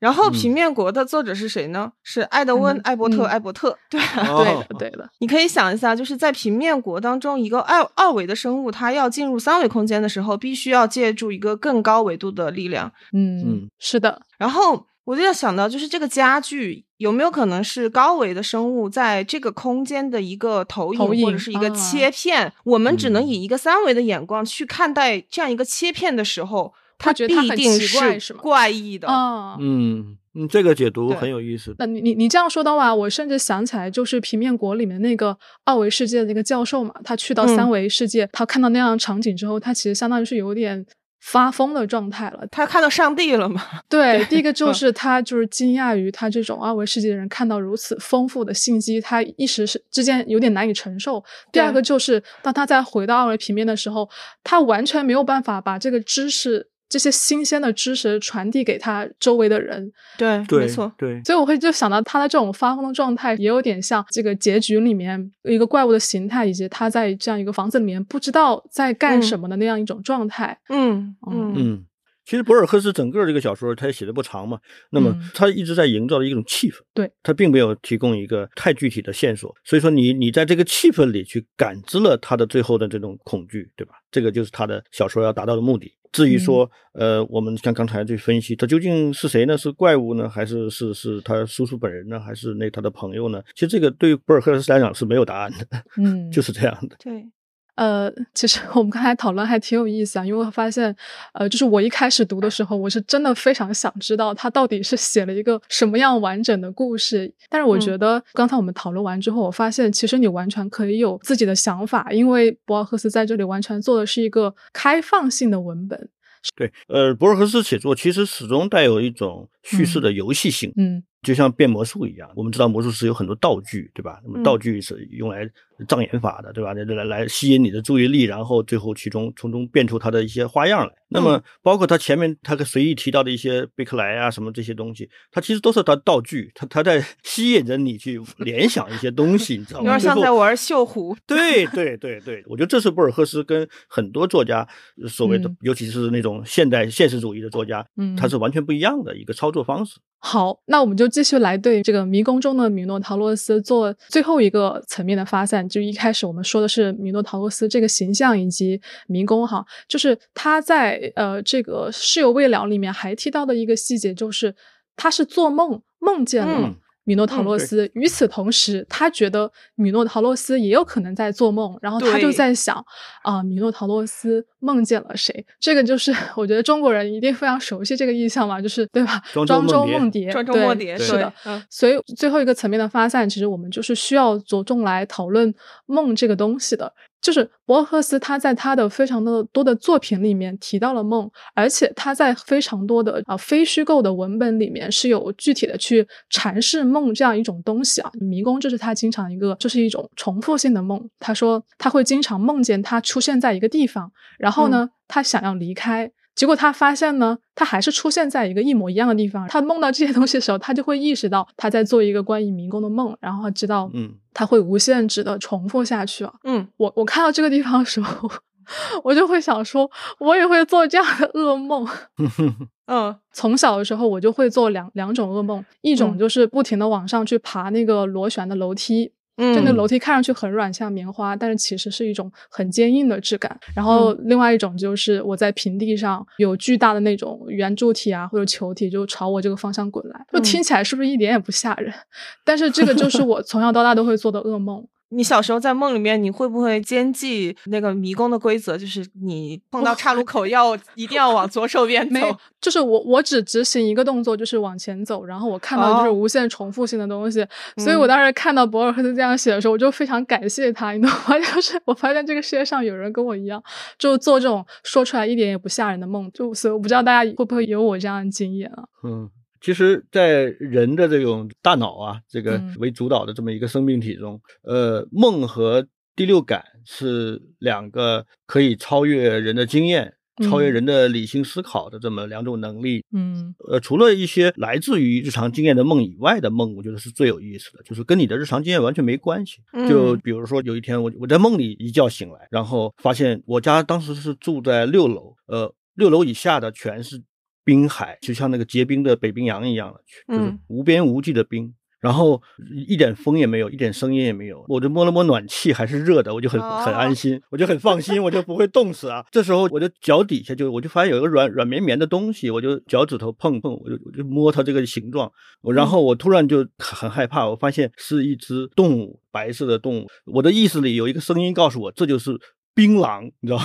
然后嗯平面国的作者是谁呢？是艾德温嗯、艾伯特、嗯艾伯特。对，对哦的对的，你可以想一下，就是在平面国当中，一个二二维的生物，它要进入三维空间的时候，必须要借助一个更高维度的力量。嗯嗯是的，然后我就要想到，就是这个家具有没有可能是高维的生物在这个空间的一个投影，投影或者是一个啊切片？我们只能嗯以一个三维的眼光去看待这样一个切片的时候，它会觉得他很必定奇怪是吗怪异的。啊，嗯嗯，这个解读很有意思。那你你你这样说的话，我甚至想起来，就是平面国里面那个二维世界的那个教授嘛，他去到嗯三维世界，他看到那样的场景之后，他其实相当于是有点发疯的状态了。他看到上帝了吗？对，第一个就嗯 是他就是惊讶于他这种二维世界的人看到如此丰富的信息，他一时是之间有点难以承受。第二个就是当他再回到二维平面的时候，他完全没有办法把这个知识。这些新鲜的知识传递给他周围的人，对，对，没错。对，所以我会就想到他的这种发疯的状态，也有点像这个结局里面一个怪物的形态，以及他在这样一个房子里面不知道在干什么的那样一种状态。嗯。嗯。嗯，其实博尔赫斯整个这个小说他也写的不长嘛，那么他一直在营造的一种气氛，对他并没有提供一个太具体的线索，所以说你你在这个气氛里去感知了他的最后的这种恐惧，对吧？这个就是他的小说要达到的目的。至于说，呃，我们像刚才去分析，他究竟是谁呢？是怪物呢，还是是是他叔叔本人呢，还是那他的朋友呢？其实这个对于博尔赫斯来讲是没有答案的，嗯，就是这样的。对。呃，其实我们刚才讨论还挺有意思啊，因为我发现，呃，就是我一开始读的时候，我是真的非常想知道他到底是写了一个什么样完整的故事。但是我觉得刚才我们讨论完之后，我发现其实你完全可以有自己的想法，因为博尔赫斯在这里完全做的是一个开放性的文本。对，呃，博尔赫斯写作其实始终带有一种叙事的游戏性，嗯，就像变魔术一样。我们知道魔术师有很多道具，对吧？那么道具是用来。障眼法的，对吧？来来来吸引你的注意力，然后最后其中从中变出他的一些花样来。那么，包括他前面他随意提到的一些贝克莱啊什么这些东西，他其实都是他道具，他他在吸引着你去联想一些东西，你知道吗？有点像在玩绣狐。对对对对，我觉得这是博尔赫斯跟很多作家所谓的，尤其是那种现代现实主义的作家，嗯，他是完全不一样的一个操作方式。好，那我们就继续来对这个迷宫中的米诺陶洛斯做最后一个层面的发散。就一开始我们说的是米诺陶洛斯这个形象以及迷宫哈，就是他在呃这个事有未了里面还提到的一个细节，就是他是做梦梦见了。米诺陶洛斯。与此同时，他觉得米诺陶洛斯也有可能在做梦，然后他就在想啊，米诺陶洛斯梦见了谁？这个就是 我觉得中国人一定非常熟悉这个意象嘛，就是对吧？庄周梦蝶，庄周梦蝶是的。所以最后一个层面的发散，其实我们就是需要着重来讨论梦这个东西的。就是博尔赫斯，他在他的非常的多的作品里面提到了梦，而且他在非常多的啊非虚构的文本里面是有具体的去阐释梦这样一种东西啊。迷宫就是他经常一个，就是一种重复性的梦。他说他会经常梦见他出现在一个地方，然后呢，他想要离开。结果他发现呢，他还是出现在一个一模一样的地方。他梦到这些东西的时候，他就会意识到他在做一个关于迷宫的梦，然后知道，嗯，他会无限制的重复下去啊。嗯，我我看到这个地方的时候，我就会想说，我也会做这样的噩梦。嗯，从小的时候我就会做两两种噩梦，一种就是不停的往上去爬那个螺旋的楼梯。就那楼梯看上去很软，像棉花，但是其实是一种很坚硬的质感。然后另外一种就是我在平地上有巨大的那种圆柱体啊或者球体就朝我这个方向滚来，就听起来是不是一点也不吓人？但是这个就是我从小到大都会做的噩梦。你小时候在梦里面，你会不会坚记那个迷宫的规则？就是你碰到岔路口要一定要往左手边走。就是我我只执行一个动作，就是往前走。然后我看到就是无限重复性的东西，所以我当时看到博尔赫斯这样写的时候，我就非常感谢他。你懂吗？就是我发现这个世界上有人跟我一样，就做这种说出来一点也不吓人的梦。就所以我不知道大家会不会有我这样的经验啊？嗯。其实，在人的这种大脑啊，这个为主导的这么一个生命体中，呃，梦和第六感是两个可以超越人的经验、超越人的理性思考的这么两种能力。嗯，呃，除了一些来自于日常经验的梦以外的梦，我觉得是最有意思的，就是跟你的日常经验完全没关系。就比如说，有一天我我在梦里一觉醒来，然后发现我家当时是住在六楼，呃，六楼以下的全是。冰海就像那个结冰的北冰洋一样的，就是无边无际的冰，然后一点风也没有，一点声音也没有。我就摸了摸暖气，还是热的，我就很很安心，我就很放心，我就不会冻死啊。这时候我的脚底下就我就发现有一个软软绵绵的东西，我就脚趾头碰碰，我就我就摸它这个形状，我然后我突然就很害怕，我发现是一只动物，白色的动物。我的意识里有一个声音告诉我，这就是。槟榔，你知道，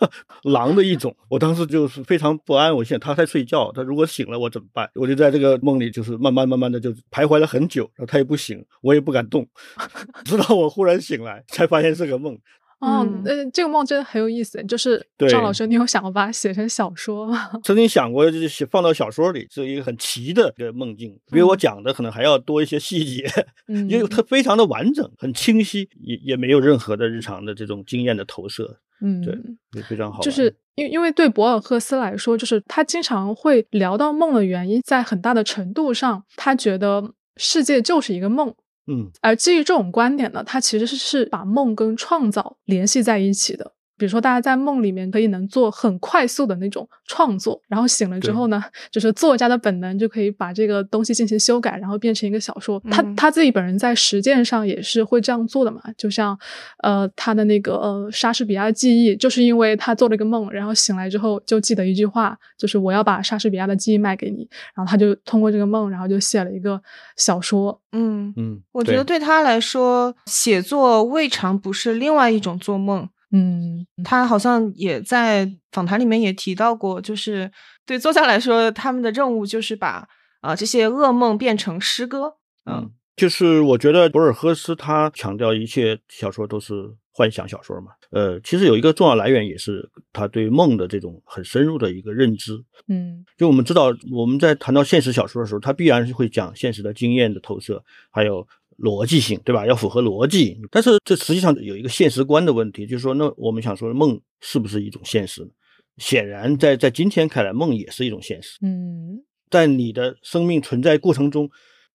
狼的一种。我当时就是非常不安，我想他在睡觉，他如果醒了我怎么办？我就在这个梦里，就是慢慢慢慢的就徘徊了很久，然后他也不醒，我也不敢动，直到我忽然醒来，才发现是个梦。哦，呃，这个梦真的很有意思。就是赵老师，你有想过把它写成小说吗？曾经想过，就是写放到小说里，是一个很奇的一个梦境，比我讲的可能还要多一些细节，因为它非常的完整、很清晰，也也没有任何的日常的这种经验的投射。嗯，对，也非常好。就是因因为对博尔赫斯来说，就是他经常会聊到梦的原因，在很大的程度上，他觉得世界就是一个梦。嗯，而基于这种观点呢，他其实是把梦跟创造联系在一起的。比如说，大家在梦里面可以能做很快速的那种创作，然后醒了之后呢，就是作家的本能就可以把这个东西进行修改，然后变成一个小说。他他自己本人在实践上也是会这样做的嘛。就像呃，他的那个呃莎士比亚的记忆，就是因为他做了一个梦，然后醒来之后就记得一句话，就是我要把莎士比亚的记忆卖给你。然后他就通过这个梦，然后就写了一个小说。嗯嗯，我觉得对他来说，写作未尝不是另外一种做梦。嗯，他好像也在访谈里面也提到过，就是对作家来说，他们的任务就是把啊这些噩梦变成诗歌。嗯，就是我觉得博尔赫斯他强调一切小说都是幻想小说嘛。呃，其实有一个重要来源也是他对梦的这种很深入的一个认知。嗯，就我们知道，我们在谈到现实小说的时候，他必然是会讲现实的经验的投射，还有。逻辑性，对吧？要符合逻辑，但是这实际上有一个现实观的问题，就是说，那我们想说，梦是不是一种现实？显然，在在今天看来，梦也是一种现实。嗯，在你的生命存在过程中，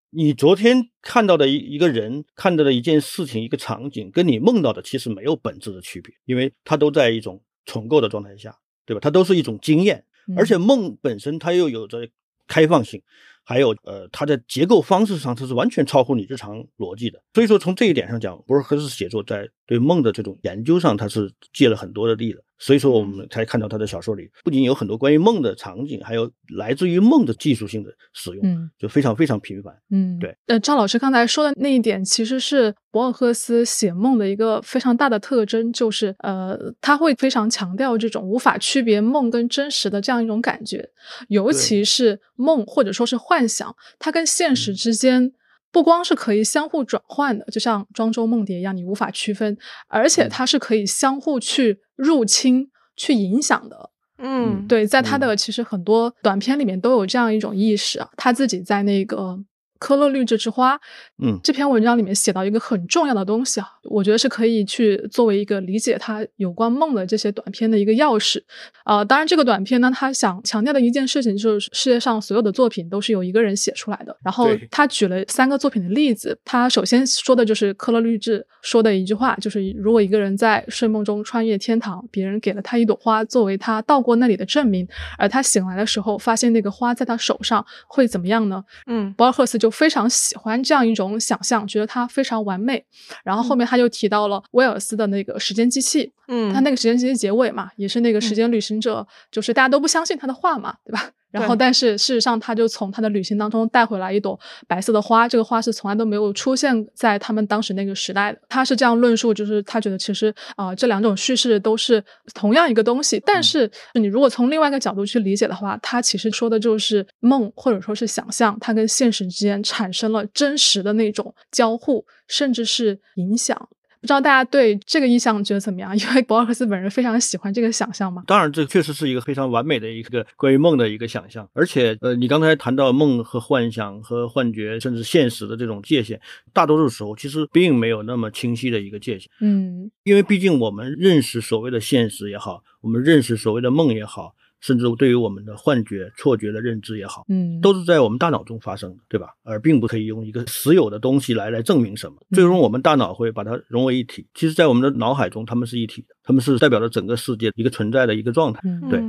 你昨天看到的一一个人，看到的一件事情、一个场景，跟你梦到的其实没有本质的区别，因为它都在一种重构的状态下，对吧？它都是一种经验，而且梦本身它又有着开放性。还有，呃，它的结构方式上，它是完全超乎你日常逻辑的。所以说，从这一点上讲，博尔赫斯写作在对梦的这种研究上，它是借了很多的力的。所以说，我们才看到他的小说里不仅有很多关于梦的场景，还有来自于梦的技术性的使用，嗯，就非常非常频繁，嗯，对。呃，赵老师刚才说的那一点，其实是博尔赫斯写梦的一个非常大的特征，就是呃，他会非常强调这种无法区别梦跟真实的这样一种感觉，尤其是梦或者说是幻想，它跟现实之间。不光是可以相互转换的，就像庄周梦蝶一样，你无法区分，而且它是可以相互去入侵、去影响的。嗯，对，在他的其实很多短片里面都有这样一种意识啊，他自己在那个。科勒律治之花，嗯，这篇文章里面写到一个很重要的东西啊，我觉得是可以去作为一个理解他有关梦的这些短片的一个钥匙。啊，当然这个短片呢，他想强调的一件事情就是世界上所有的作品都是由一个人写出来的。然后他举了三个作品的例子，他首先说的就是科勒律治说的一句话，就是如果一个人在睡梦中穿越天堂，别人给了他一朵花作为他到过那里的证明，而他醒来的时候发现那个花在他手上，会怎么样呢？嗯，博尔赫斯就。非常喜欢这样一种想象，觉得它非常完美。然后后面他就提到了威尔斯的那个时间机器，嗯，他那个时间机器结尾嘛，也是那个时间旅行者，就是大家都不相信他的话嘛，对吧？然后，但是事实上，他就从他的旅行当中带回来一朵白色的花。这个花是从来都没有出现在他们当时那个时代的。他是这样论述，就是他觉得其实啊，这两种叙事都是同样一个东西。但是你如果从另外一个角度去理解的话，他其实说的就是梦或者说是想象，它跟现实之间产生了真实的那种交互，甚至是影响。不知道大家对这个意象觉得怎么样？因为博尔赫斯本人非常喜欢这个想象嘛。当然，这确实是一个非常完美的一个关于梦的一个想象。而且，呃，你刚才谈到梦和幻想和幻觉，甚至现实的这种界限，大多数时候其实并没有那么清晰的一个界限。嗯，因为毕竟我们认识所谓的现实也好，我们认识所谓的梦也好。甚至对于我们的幻觉、错觉的认知也好，嗯，都是在我们大脑中发生的，对吧？而并不可以用一个实有的东西来来证明什么。最终，我们大脑会把它融为一体。其实，在我们的脑海中，它们是一体的，它们是代表着整个世界一个存在的一个状态。对。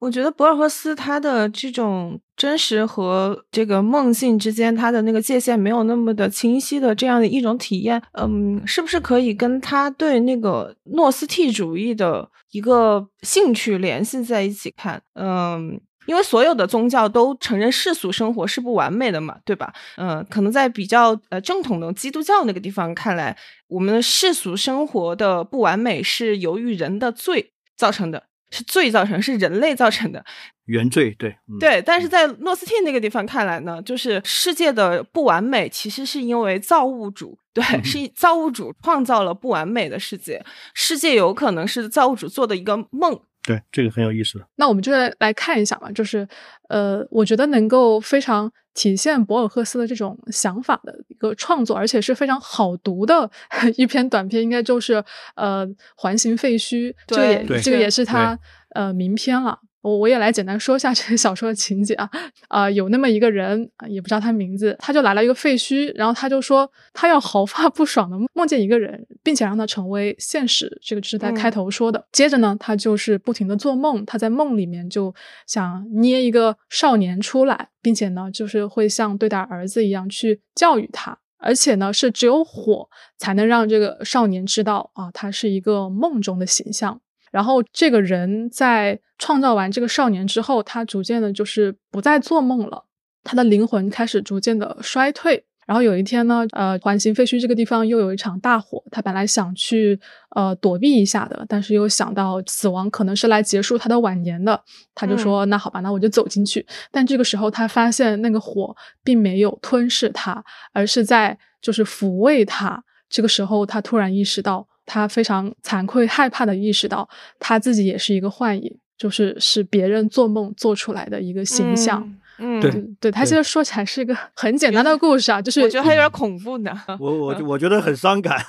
我觉得博尔赫斯他的这种真实和这个梦境之间，他的那个界限没有那么的清晰的这样的一种体验，嗯，是不是可以跟他对那个诺斯替主义的一个兴趣联系在一起看？嗯，因为所有的宗教都承认世俗生活是不完美的嘛，对吧？嗯，可能在比较呃正统的基督教那个地方看来，我们世俗生活的不完美是由于人的罪造成的。是罪造成，是人类造成的原罪，对对。但是在诺斯替那个地方看来呢，就是世界的不完美，其实是因为造物主，对，是造物主创造了不完美的世界，世界有可能是造物主做的一个梦。对，这个很有意思。那我们就来来看一下吧，就是呃，我觉得能够非常体现博尔赫斯的这种想法的一个创作，而且是非常好读的 一篇短篇，应该就是呃《环形废墟》，这个也这个也是他呃名篇了。我我也来简单说一下这个小说的情节啊，啊，有那么一个人，也不知道他名字，他就来了一个废墟，然后他就说他要毫发不爽的梦见一个人，并且让他成为现实，这个就是在开头说的。接着呢，他就是不停的做梦，他在梦里面就想捏一个少年出来，并且呢，就是会像对待儿子一样去教育他，而且呢，是只有火才能让这个少年知道啊，他是一个梦中的形象。然后这个人在创造完这个少年之后，他逐渐的就是不再做梦了，他的灵魂开始逐渐的衰退。然后有一天呢，呃，环形废墟这个地方又有一场大火，他本来想去呃躲避一下的，但是又想到死亡可能是来结束他的晚年的，他就说那好吧，那我就走进去。但这个时候他发现那个火并没有吞噬他，而是在就是抚慰他。这个时候他突然意识到。他非常惭愧、害怕的意识到，他自己也是一个幻影，就是是别人做梦做出来的一个形象。嗯，对对，他其实说起来是一个 很简单的故事啊，就是我觉得还有点恐怖呢。我 我我觉得很伤感。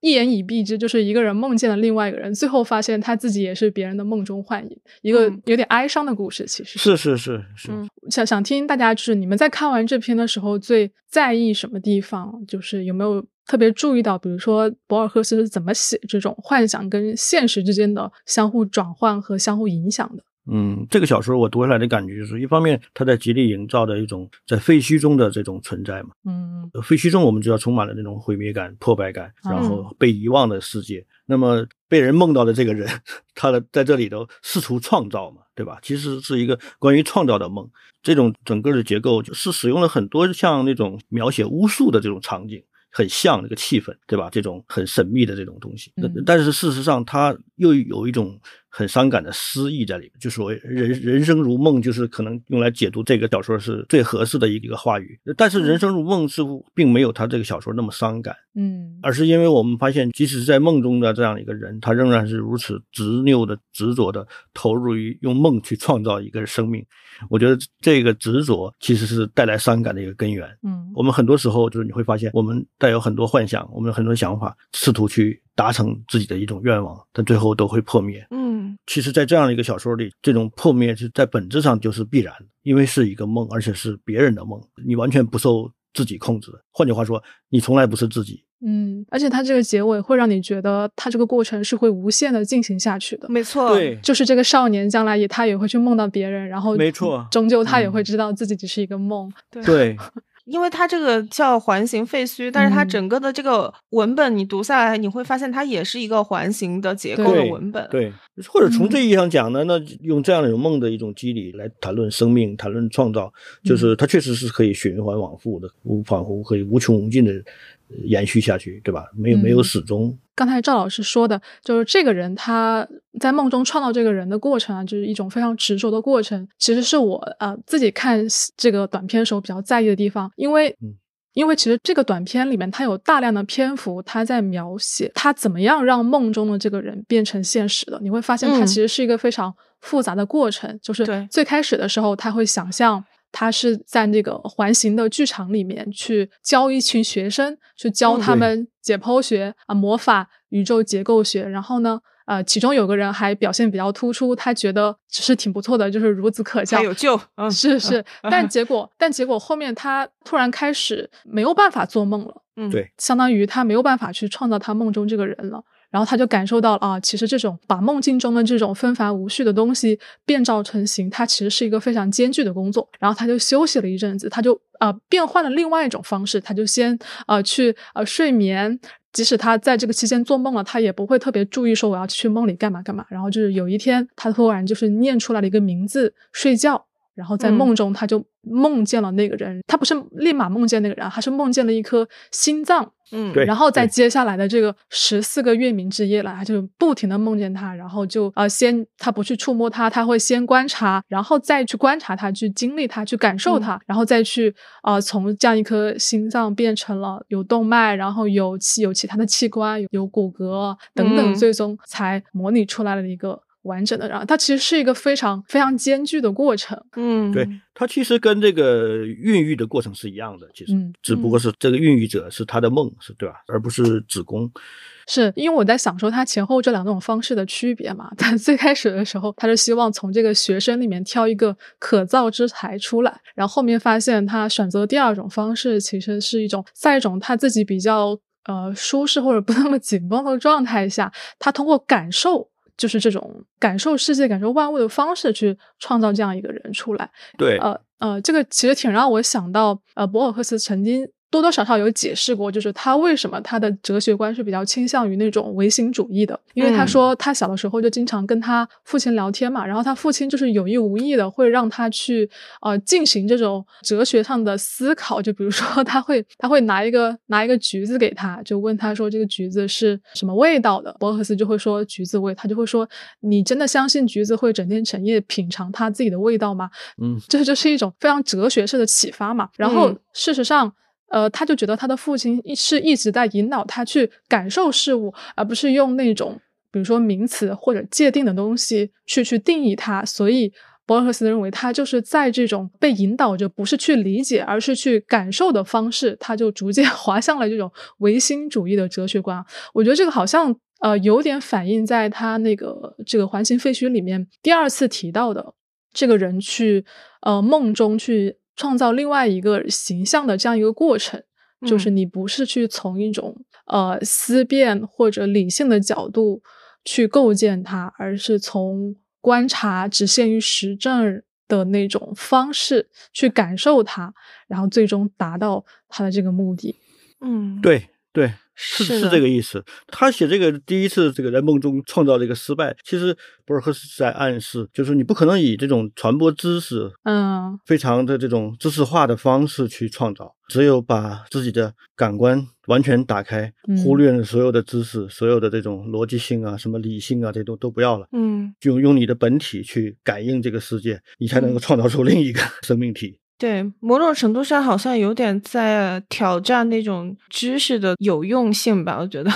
一言以蔽之，就是一个人梦见了另外一个人，最后发现他自己也是别人的梦中幻影，一个有点哀伤的故事。其实是是是是。想想听大家，就是你们在看完这篇的时候，最在意什么地方？就是有没有？特别注意到，比如说博尔赫斯是怎么写这种幻想跟现实之间的相互转换和相互影响的。嗯，这个小说我读下来的感觉就是，一方面他在极力营造的一种在废墟中的这种存在嘛。嗯，废墟中我们知道充满了那种毁灭感、破败感，然后被遗忘的世界。那么被人梦到的这个人，他的在这里头试图创造嘛，对吧？其实是一个关于创造的梦。这种整个的结构就是使用了很多像那种描写巫术的这种场景。很像那个气氛，对吧？这种很神秘的这种东西，但是事实上，它又有一种。很伤感的诗意在里面，就所谓人人生如梦，就是可能用来解读这个小说是最合适的一个话语。但是人生如梦似乎并没有他这个小说那么伤感，嗯，而是因为我们发现，即使是在梦中的这样一个人，他仍然是如此执拗的、执着的投入于用梦去创造一个生命。我觉得这个执着其实是带来伤感的一个根源。嗯，我们很多时候就是你会发现，我们带有很多幻想，我们有很多想法，试图去。达成自己的一种愿望，但最后都会破灭。嗯，其实，在这样的一个小说里，这种破灭是在本质上就是必然，因为是一个梦，而且是别人的梦，你完全不受自己控制。换句话说，你从来不是自己。嗯，而且它这个结尾会让你觉得，它这个过程是会无限的进行下去的。没错，对，就是这个少年将来也他也会去梦到别人，然后没错，终究他也会知道自己只是一个梦。对。因为它这个叫环形废墟，但是它整个的这个文本你读下来，你会发现它也是一个环形的结构的文本。对，或者从这意义上讲呢，那用这样的一种梦的一种机理来谈论生命、谈论创造，就是它确实是可以循环往复的，无仿佛可以无穷无尽的。延续下去，对吧？没有没有始终。刚才赵老师说的，就是这个人他在梦中创造这个人的过程啊，就是一种非常执着的过程。其实是我呃自己看这个短片的时候比较在意的地方，因为因为其实这个短片里面它有大量的篇幅，他在描写他怎么样让梦中的这个人变成现实的。你会发现，它其实是一个非常复杂的过程。就是最开始的时候，他会想象。他是在那个环形的剧场里面去教一群学生，去教他们解剖学啊、魔法、宇宙结构学。然后呢，呃，其中有个人还表现比较突出，他觉得是挺不错的，就是孺子可教，有救。嗯是是，但结果，但结果后面他突然开始没有办法做梦了。嗯，对，相当于他没有办法去创造他梦中这个人了。然后他就感受到了啊，其实这种把梦境中的这种纷繁无序的东西变造成形，它其实是一个非常艰巨的工作。然后他就休息了一阵子，他就呃变换了另外一种方式，他就先呃去呃睡眠，即使他在这个期间做梦了，他也不会特别注意说我要去梦里干嘛干嘛。然后就是有一天，他突然就是念出来了一个名字，睡觉。然后在梦中，他就梦见了那个人。他不是立马梦见那个人，他是梦见了一颗心脏。嗯，对。然后在接下来的这个十四个月明之夜了，他就不停的梦见他。然后就呃，先他不去触摸他，他会先观察，然后再去观察他，去经历他，去感受他，然后再去呃，从这样一颗心脏变成了有动脉，然后有其有其他的器官，有骨骼等等，最终才模拟出来了一个。完整的。然后它其实是一个非常非常艰巨的过程。嗯，对，它其实跟这个孕育的过程是一样的，其实嗯只不过是这个孕育者是他的梦，是对吧？而不是子宫。是因为我在想说他前后这两种方式的区别嘛。他最开始的时候，他是希望从这个学生里面挑一个可造之才出来，然后后面发现他选择第二种方式，其实是一种在一种他自己比较呃舒适或者不那么紧绷的状态下，他通过感受。就是这种感受世界、感受万物的方式，去创造这样一个人出来。对，呃呃，这个其实挺让我想到，呃，博尔赫斯曾经多多少少有解释过，就是他为什么他的哲学观是比较倾向于那种唯心主义的，因为他说他小的时候就经常跟他父亲聊天嘛，然后他父亲就是有意无意的会让他去呃进行这种哲学上的思考，就比如说他会 他会拿一个拿一个橘子给他，就问他说这个橘子是什么味道的，博尔赫斯就会说橘子味，他就会说你真的相信橘子会整天整夜品尝它自己的味道吗？嗯，这就是一种非常哲学式的启发嘛。然后嗯事实上。呃，他就觉得他的父亲是一直在引导他去感受事物，而不是用那种比如说名词或者界定的东西去去定义它。所以博尔赫斯认为，他就是在这种被引导着，不是去理解，而是去感受的方式，他就逐渐 滑向了这种唯心主义的哲学观。我觉得这个好像呃有点反映在他那个这个《环形废墟》里面第二次提到的这个人去呃梦中去。创造另外一个形象的这样一个过程，就是你不是去从一种呃思辨或者理性的角度去构建它，而是从观察只限于实证的那种方式去感受它，然后最终达到它的这个目的。嗯，对对。是是是这个意思。他写这个第一次这个在梦中创造这个失败，其实博尔赫斯在暗示，就是你不可能以这种传播知识，嗯，非常的这种知识化的方式去创造，只有把自己的感官完全打开，嗯。忽略了所有的知识，所有的这种逻辑性啊、什么理性啊，这都都不要了，嗯，就用你的本体去感应这个世界，你才能够创造出另一个 生命体。对，某种程度上好像有点在挑战那种知识的有用性吧，我觉得。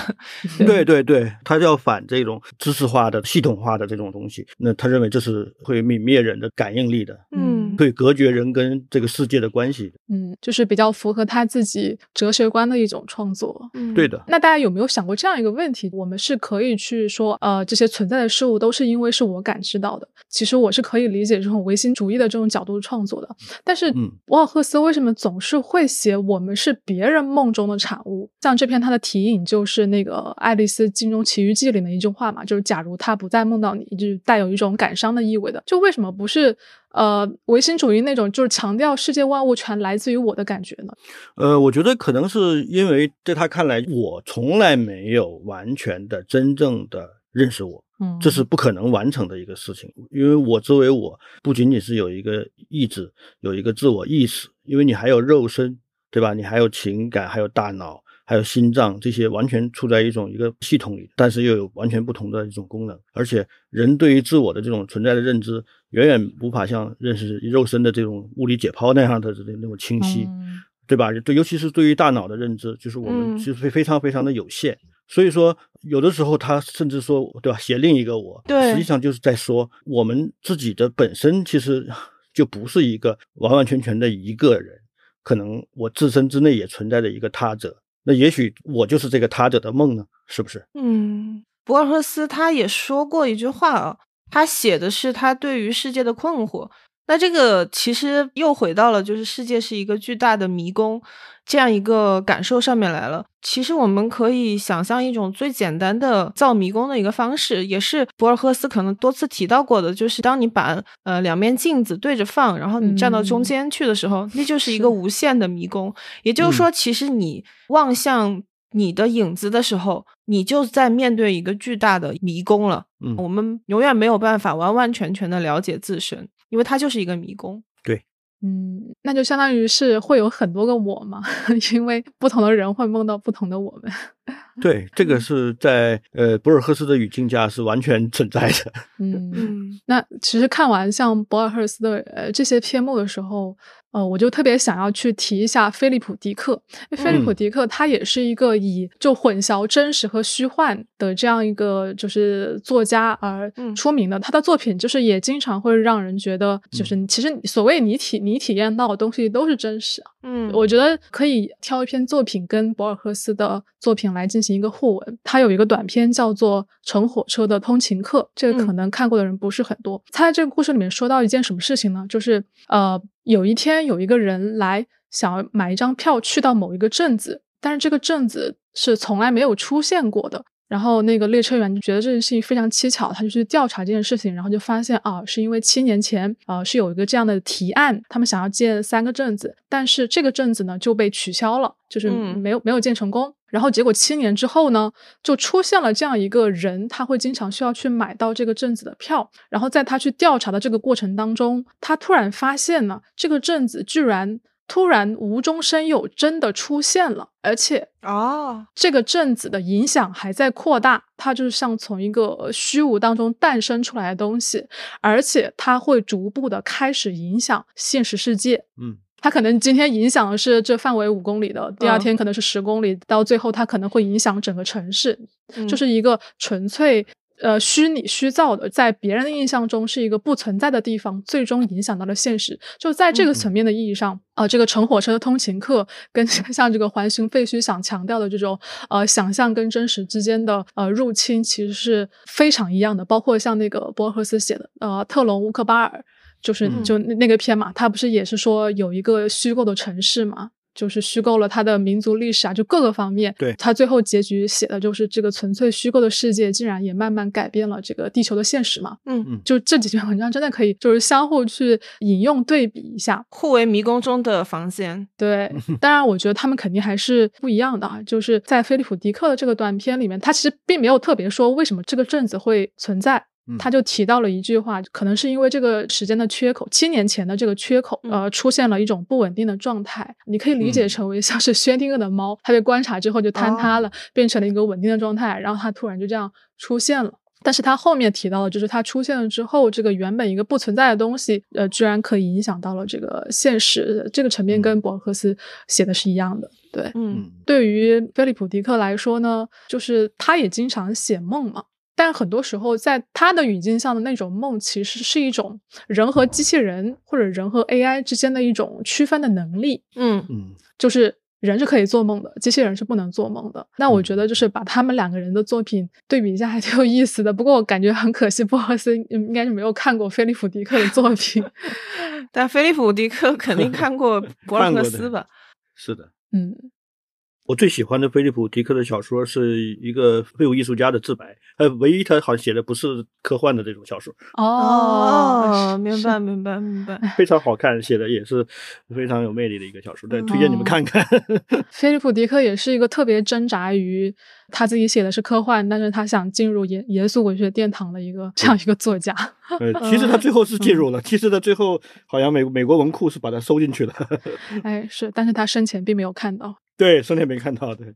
对对对，他要反这种知识化的、系统化的这种东西，那他认为这是会泯灭人的感应力的，嗯会隔绝人跟这个世界的关系。嗯，就是比较符合他自己哲学观的一种创作。嗯，对的，那大家有没有想过这样一个问题？我们是可以去说，呃，这些存在的事物都是因为是我感知到的。其实我是可以理解这种唯心主义的这种角度创作的。但是嗯，博尔赫斯为什么总是会写我们是别人梦中的产物？像这篇他的题引就是那个《爱丽丝金钟奇遇记》里面一句话嘛，就是假如他不再梦到你，就是带有一种感伤的意味的。就为什么不是呃唯心主义那种，就是强调世界万物全来自于我的感觉呢？呃，我觉得可能是因为在他看来，我从来没有完全的、真正的认识我，嗯，这是不可能完成的一个事情。因为我作为我，不仅仅是有一个意志，有一个自我意识，因为你还有肉身，对吧？你还有情感，还有大脑，还有心脏，这些完全处在一种一个系统里，但是又有完全不同的一种功能。而且，人对于自我的这种存在的认知，远远无法像认识肉身的这种物理解剖那样的那种清晰。嗯对吧？对，尤其是对于大脑的认知，就是我们嗯其实非非常非常的有限。所以说，有的时候他甚至说，对吧？写另一个我，对实际上就是在说我们自己的本身其实 就不是一个完完全全的一个人，可能我自身之内也存在着一个他者。那也许我就是这个他者的梦呢，是不是？嗯，博尔赫斯他也说过一句话啊，他写的是他对于世界的困惑。那这个其实又回到了就是世界是一个巨大的迷宫这样一个感受上面来了。其实我们可以想象一种最简单的造迷宫的一个方式，也是博尔赫斯可能多次提到过的，就是当你把呃两面镜子对着放，然后你站到中嗯间去的时候，那就是一个无限的迷宫。也就是说，其实你望向你的影子的时候，你就在面对一个巨大的迷宫了。嗯我们永远没有办法完完全全的了解自身，因为它就是一个迷宫。对嗯，那就相当于是会有很多个我嘛，因为不同的人会梦到不同的我们。对，这个是在呃博尔赫斯的语境下是完全存在的。嗯，嗯那其实看完像博尔赫斯的呃这些篇目的时候，呃，我就特别想要去提一下菲利普·迪克。菲利普·迪克他也是一个以就混淆真实和虚幻的这样一个就是作家而出名的。他的作品就是也经常会让人觉得，就是其实所谓你体你体验到的东西都是真实。嗯，我觉得可以挑一篇作品跟博尔赫斯的作品来进行一个互文。他有一个短篇叫做《乘火车的通勤客》，这个可能看过的人不是很多。他在这个故事里面说到一件什么事情呢？就是呃。有一天，有一个人来想要买一张票去到某一个镇子，但是这个镇子是从来没有出现过的。然后那个列车员就觉得这件事情非常蹊跷，他就去调查这件事情，然后就发现啊，是因为七年前啊是有一个这样的提案，他们想要建三个镇子，但是这个镇子呢就被取消了，就是没有没有建成功。然后结果七年之后呢，就出现了这样一个人，他会经常需要去买到这个镇子的票。然后在他去调查的这个过程当中，他突然发现呢，这个镇子居然突然无中生有，真的出现了，而且哦，这个镇子的影响还在扩大。它就是像从一个虚无当中诞生出来的东西，而且它会逐步的开始影响现实世界。嗯。它可能今天影响的是这范围五公里的，第二天可能是十公里，到最后它可能会影响整个城市，就是一个纯粹呃虚拟虚造的，在别人的印象中是一个不存在的地方，最终影响到了现实。就在这个层面的意义上，啊，这个乘火车的通勤客跟 像这个环形废墟想强调的这种呃想象跟真实之间的呃入侵，其实是非常一样的。包括像那个博尔赫斯写的呃特隆乌克巴尔。就是就那个片嘛，他不是也是说有一个虚构的城市嘛，就是虚构了他的民族历史啊，就各个方面。对，他最后结局写的就是这个纯粹虚构的世界，竟然也慢慢改变了这个地球的现实嘛。嗯嗯，就这几篇文章真的可以就是相互去引用对比一下，互为迷宫中的房间。对，当然我觉得他们肯定还是不一样的啊。就是在菲利普迪克的这个短片里面，他其实并没有特别说为什么这个镇子会存在。他就提到了一句话，可能是因为这个时间的缺口，七年前的这个缺口，呃，出现了一种不稳定的状态。你可以理解成为像是薛定谔的猫，它被观察之后就坍塌了，变成了一个稳定的状态，然后它突然就这样出现了。但是他后面提到的，就是它出现了之后，这个原本一个不存在的东西，呃，居然可以影响到了这个现实。这个层面跟博尔赫斯写的是一样的。对，嗯，对于菲利普迪克来说呢，就是他也经常写梦嘛。但很多时候，在他的语境下的那种梦，其实是一种人和机器人或者人和 AI 之间的一种区分的能力。嗯嗯，就是人是可以做梦的，机器人是不能做梦的。那我觉得，就是把他们两个人的作品对比一下，还挺有意思的。不过我感觉很可惜，博尔赫斯应该是没有看过菲利普迪克的作品。但菲利普迪克肯定 看过博尔赫斯吧？是的，嗯。我最喜欢的菲利普·迪克的小说是一个废物艺术家的自白，呃，唯一他好像写的不是科幻的这种小说。哦，明白，明白，明白。非常好看，写的也是非常有魅力的一个小说，对，推荐你们看看。菲利普·迪克也是一个特别挣扎于他自己写的是科幻，但是他想进入严严肃文学殿堂的一个这样一个作家。呃，其实他最后是进入了，其实他最后好像美美国文库是把他收进去了。哎，是，但是他生前并没有看到。对，昨天没看到。对，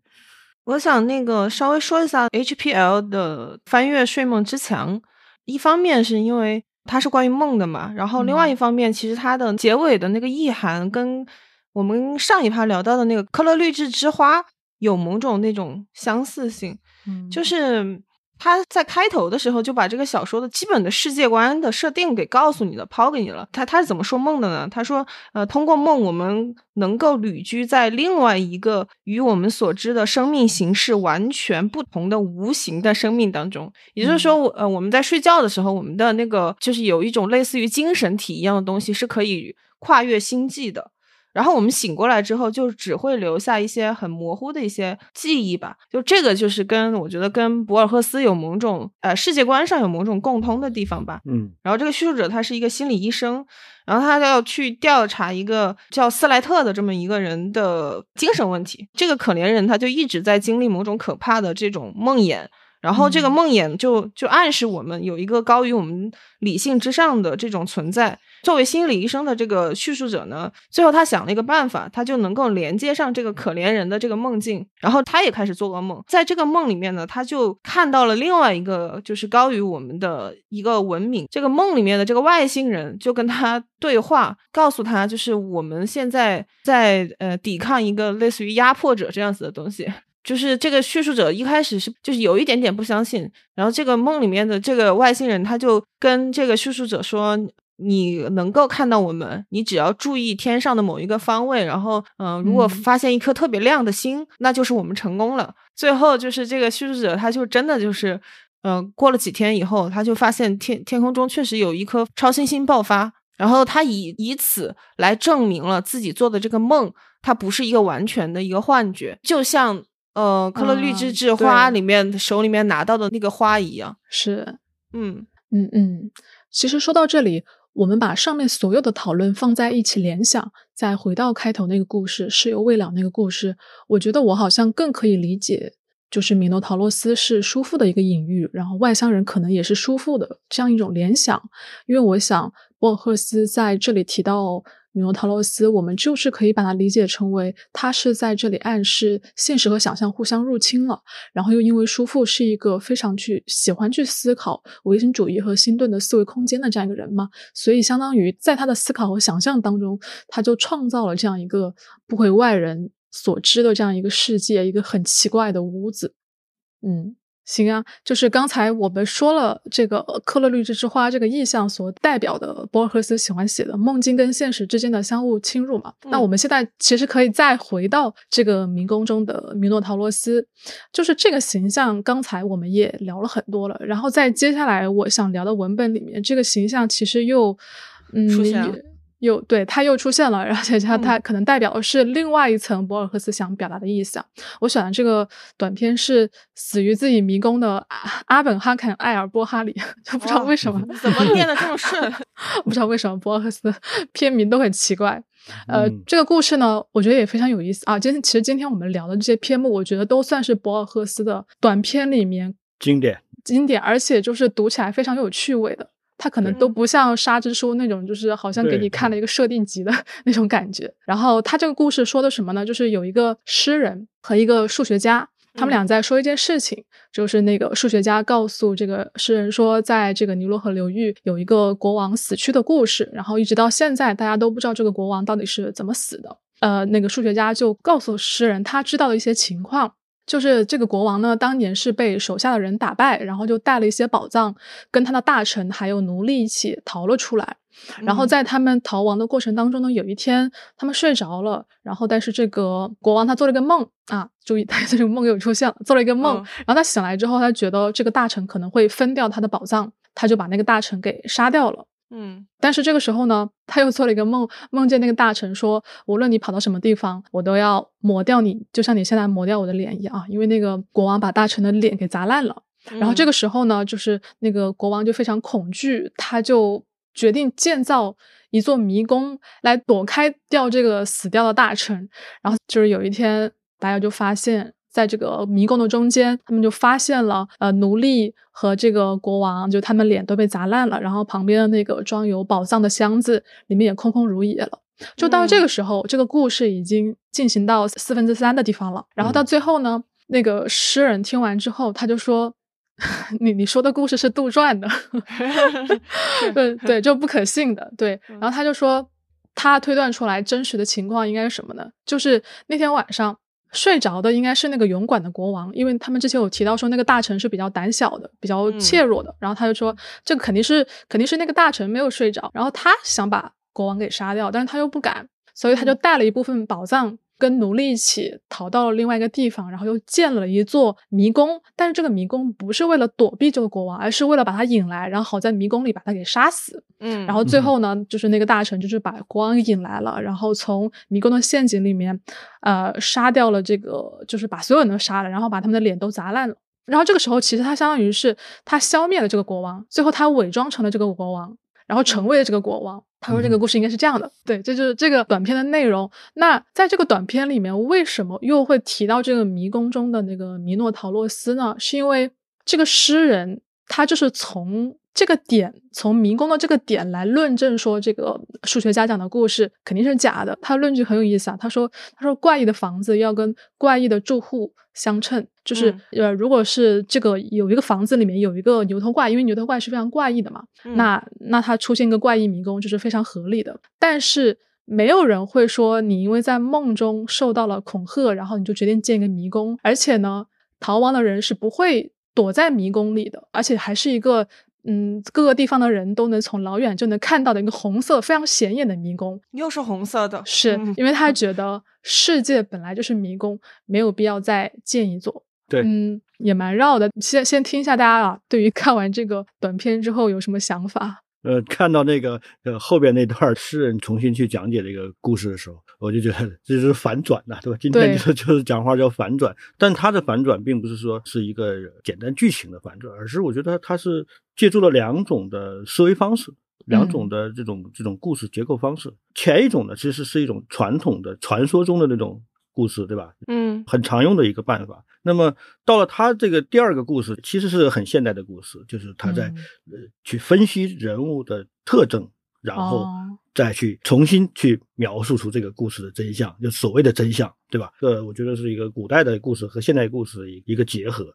我想那个稍微说一下 HPL 的翻越《睡梦之墙》，一方面是因为它是关于梦的嘛，然后另外一方面，其实它的结尾的那个意涵跟我们上一趴聊到的那个《科勒律治之花》有某种那种相似性，嗯，就是。他在开头的时候就把这个小说的基本的世界观的设定给告诉你了，抛给你了。他他是怎么说梦的呢？他说，呃，通过梦，我们能够旅居在另外一个与我们所知的生命形式完全不同的无形的生命当中。也就是说，呃，我们在睡觉的时候，我们的那个就是有一种类似于精神体一样的东西，是可以跨越星际的。然后我们醒过来之后，就只会留下一些很模糊的一些记忆吧。就这个，就是跟我觉得跟博尔赫斯有某种呃世界观上有某种共通的地方吧。嗯。然后这个叙述者他是一个心理医生，然后他要去调查一个叫斯莱特的这么一个人的精神问题。这个可怜人他就一直在经历某种可怕的这种梦魇。然后这个梦魇就就暗示我们有一个高于我们理性之上的这种存在。作为心理医生的这个叙述者呢，最后他想了一个办法，他就能够连接上这个可怜人的这个梦境，然后他也开始做噩梦。在这个梦里面呢，他就看到了另外一个就是高于我们的一个文明。这个梦里面的这个外星人就跟他对话，告诉他就是我们现在在呃抵抗一个类似于压迫者这样子的东西。就是这个叙述者一开始是就是有一点点不相信，然后这个梦里面的这个外星人他就跟这个叙述者说：“你能够看到我们，你只要注意天上的某一个方位，然后嗯，如果发现一颗特别亮的星，那就是我们成功了。”最后就是这个叙述者他就真的就是嗯，过了几天以后，他就发现天天空中确实有一颗超新星爆发，然后他以以此来证明了自己做的这个梦，它不是一个完全的一个幻觉，就像。呃，科勒律之治花里面手里面拿到的那个花一样，是，嗯嗯嗯。其实说到这里，我们把上面所有的讨论放在一起联想，再回到开头那个故事，事犹未了那个故事，我觉得我好像更可以理解，就是米诺陶洛斯是叔父的一个隐喻，然后外乡人可能也是叔父的这样一种联想，因为我想博尔赫斯在这里提到。米诺陶洛斯，我们就是可以把它理解成为，他是在这里暗示现实和想象互相入侵了。然后又因为叔父是一个非常去喜欢去思考唯心主义和新顿的思维空间的这样一个人嘛，所以相当于在他的思考和想象当中，他就创造了这样一个不为外人所知的这样一个世界，一个很奇怪的屋子。嗯。行啊，就是刚才我们说了这个科勒律之之花这个意象所代表的博尔赫斯喜欢写的梦境跟现实之间的相互侵入嘛。那我们现在其实可以再回到这个迷宫中的米诺陶罗斯，就是这个形象，刚才我们也聊了很多了。然后在接下来我想聊的文本里面，这个形象其实又嗯。又对，他又出现了，而且他他可能代表的是另外一层博尔赫斯想表达的意思。我选的这个短片是死于自己迷宫的阿阿本哈肯艾尔波哈里，就不知道为什么怎么念的这么顺，不知道为什么博尔赫斯片名都很奇怪。呃，这个故事呢，我觉得也非常有意思啊。今天其实今天我们聊的这些篇目，我觉得都算是博尔赫斯的短片里面经典经典，而且就是读起来非常有趣味的。它可能都不像《沙之书》那种，就是好像给你看了一个设定集的 那种感觉。然后他这个故事说的什么呢？就是有一个诗人和一个数学家，他们俩在说一件事情，就是那个数学家告诉这个诗人说，在这个尼罗河流域有一个国王死去的故事，然后一直到现在大家都不知道这个国王到底是怎么死的。呃，那个数学家就告诉诗人他知道的一些情况。就是这个国王呢，当年是被手下的人打败，然后就带了一些宝藏，跟他的大臣还有奴隶一起逃了出来。然后在他们逃亡的过程当中呢，有一天他们睡着了，然后但是这个国王他做了一个梦啊，注意，他这个梦又出现了，做了一个梦。然后他醒来之后，他觉得这个大臣可能会分掉他的宝藏，他就把那个大臣给杀掉了。嗯，但是这个时候呢，他又做了一个梦，梦见那个大臣说，无论你跑到什么地方，我都要磨掉你，就像你现在磨掉我的脸一样啊！因为那个国王把大臣的脸给砸烂了。然后这个时候呢，就是那个国王就非常恐惧，他就决定建造一座迷宫来躲开掉这个死掉的大臣。然后就是有一天，大家就发现。在这个迷宫的中间，他们就发现了呃奴隶和这个国王，就他们脸都被砸烂了，然后旁边的那个装有宝藏的箱子里面也空空如也了。就到这个时候，这个故事已经进行到四分之三的地方了。然后到最后呢，那个诗人听完之后，他就说：“ 你你说的故事是杜撰的，对对，就不可信的。”对，然后他就说，他推断出来真实的情况应该是什么呢？就是那天晚上。睡着的应该是那个勇敢的国王，因为他们之前有提到说那个大臣是比较胆小的、比较怯弱的，然后他就说这个肯定是肯定是那个大臣没有睡着，然后他想把国王给杀掉，但是他又不敢，所以他就带了一部分宝藏。跟奴隶一起逃到了另外一个地方，然后又建了一座迷宫。但是这个迷宫不是为了躲避这个国王，而是为了把他引来，然后好在迷宫里把他给杀死。嗯，然后最后呢，就是那个大臣就是把国王引来了，然后从迷宫的陷阱里面，呃，杀掉了这个，就是把所有人都杀了，然后把他们的脸都砸烂了。然后这个时候，其实他相当于是他消灭了这个国王，最后他伪装成了这个国王。然后成为了这个国王。他说这个故事应该是这样的，对，这就是这个短片的内容。那在这个短片里面，为什么又会提到这个迷宫中的那个米诺陶洛斯呢？是因为这个诗人他就是从这个点，从迷宫的这个点来论证说这个数学家讲的故事肯定是假的。他论据很有意思啊，他说他说怪异的房子要跟怪异的住户相称，就是呃，如果是这个有一个房子里面有一个牛头怪，因为牛头怪是非常怪异的嘛，那那它出现一个怪异迷宫就是非常合理的。但是没有人会说你因为在梦中受到了恐吓，然后你就决定建一个迷宫，而且呢，逃亡的人是不会躲在迷宫里的，而且还是一个。嗯，各个地方的人都能从老远就能看到的一个红色非常显眼的迷宫，又是红色的，是因为他觉得世界本来就是迷宫，没有必要再建一座。对，嗯，也蛮绕的。先先听一下大家啊，对于看完这个短片之后有什么想法？呃，看到那个呃后边那段诗人重新去讲解这个故事的时候，我就觉得这是反转呐，对吧？今天就是就是讲话叫反转，但他的反转并不是说是一个简单剧情的反转，而是我觉得他是借助了两种的思维方式，两种的这种这种故事结构方式。前一种呢，其实是一种传统的传说中的那种。故事对吧？嗯，很常用的一个办法。那么到了他这个第二个故事，其实是很现代的故事，就是他在呃去分析人物的特征，然后再去重新去描述出这个故事的真相，就所谓的真相，对吧？这我觉得是一个古代的故事和现代故事一一个结合。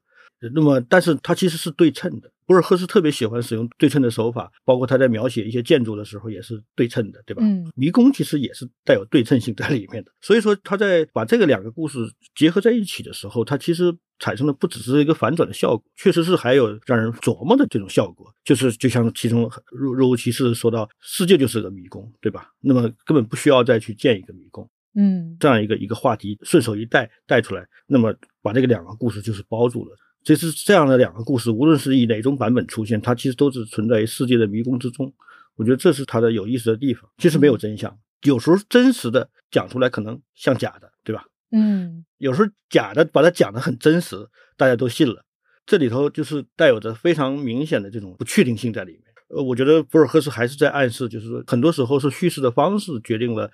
那么，但是它其实是对称的。博尔赫斯特别喜欢使用对称的手法，包括他在描写一些建筑的时候也是对称的，对吧？嗯，迷宫其实也是带有对称性在里面的。所以说，他在把这个两个故事结合在一起的时候，它其实产生的不只是一个反转的效果，确实是还有让人琢磨的这种效果。就是就像其中若若无其事说到，世界就是个迷宫，对吧？那么根本不需要再去建一个迷宫。嗯，这样一个一个话题顺手一带带出来，那么把这个两个故事就是包住了。这是这样的两个故事，无论是以哪种版本出现，它其实都是存在于世界的迷宫之中。我觉得这是它的有意思的地方。其实没有真相，有时候真实的讲出来可能像假的，对吧？嗯，有时候假的把它讲的很真实，大家都信了。这里头就是带有着非常明显的这种不确定性在里面。呃，我觉得博尔赫斯还是在暗示，就是说很多时候是叙事的方式决定了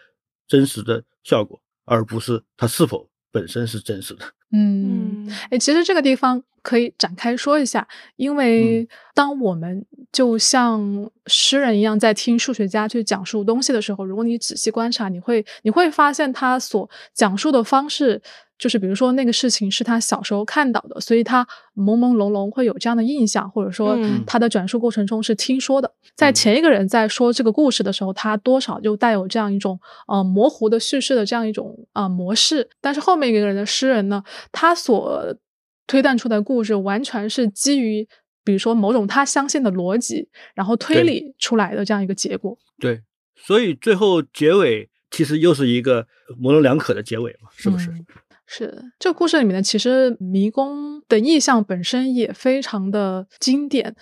真实的效果，而不是它是否本身是真实的。嗯，哎，其实这个地方可以展开说一下，因为当我们就像诗人一样在听数学家去讲述东西的时候，如果你仔细观察，你会你会发现他所讲述的方式。就是比如说那个事情是他小时候看到的，所以他朦朦胧胧会有这样的印象，或者说他的转述过程中是听说的。在前一个人在说这个故事的时候，他多少就带有这样一种呃模糊的叙事的这样一种啊模式。但是后面一个人的诗人呢，他所推断出的故事完全是基于比如说某种他相信的逻辑，然后推理出来的这样一个结果。对，所以最后结尾其实又是一个模棱两可的结尾嘛，是不是？是这个故事里面呢，其实迷宫的意象本身也非常的经典。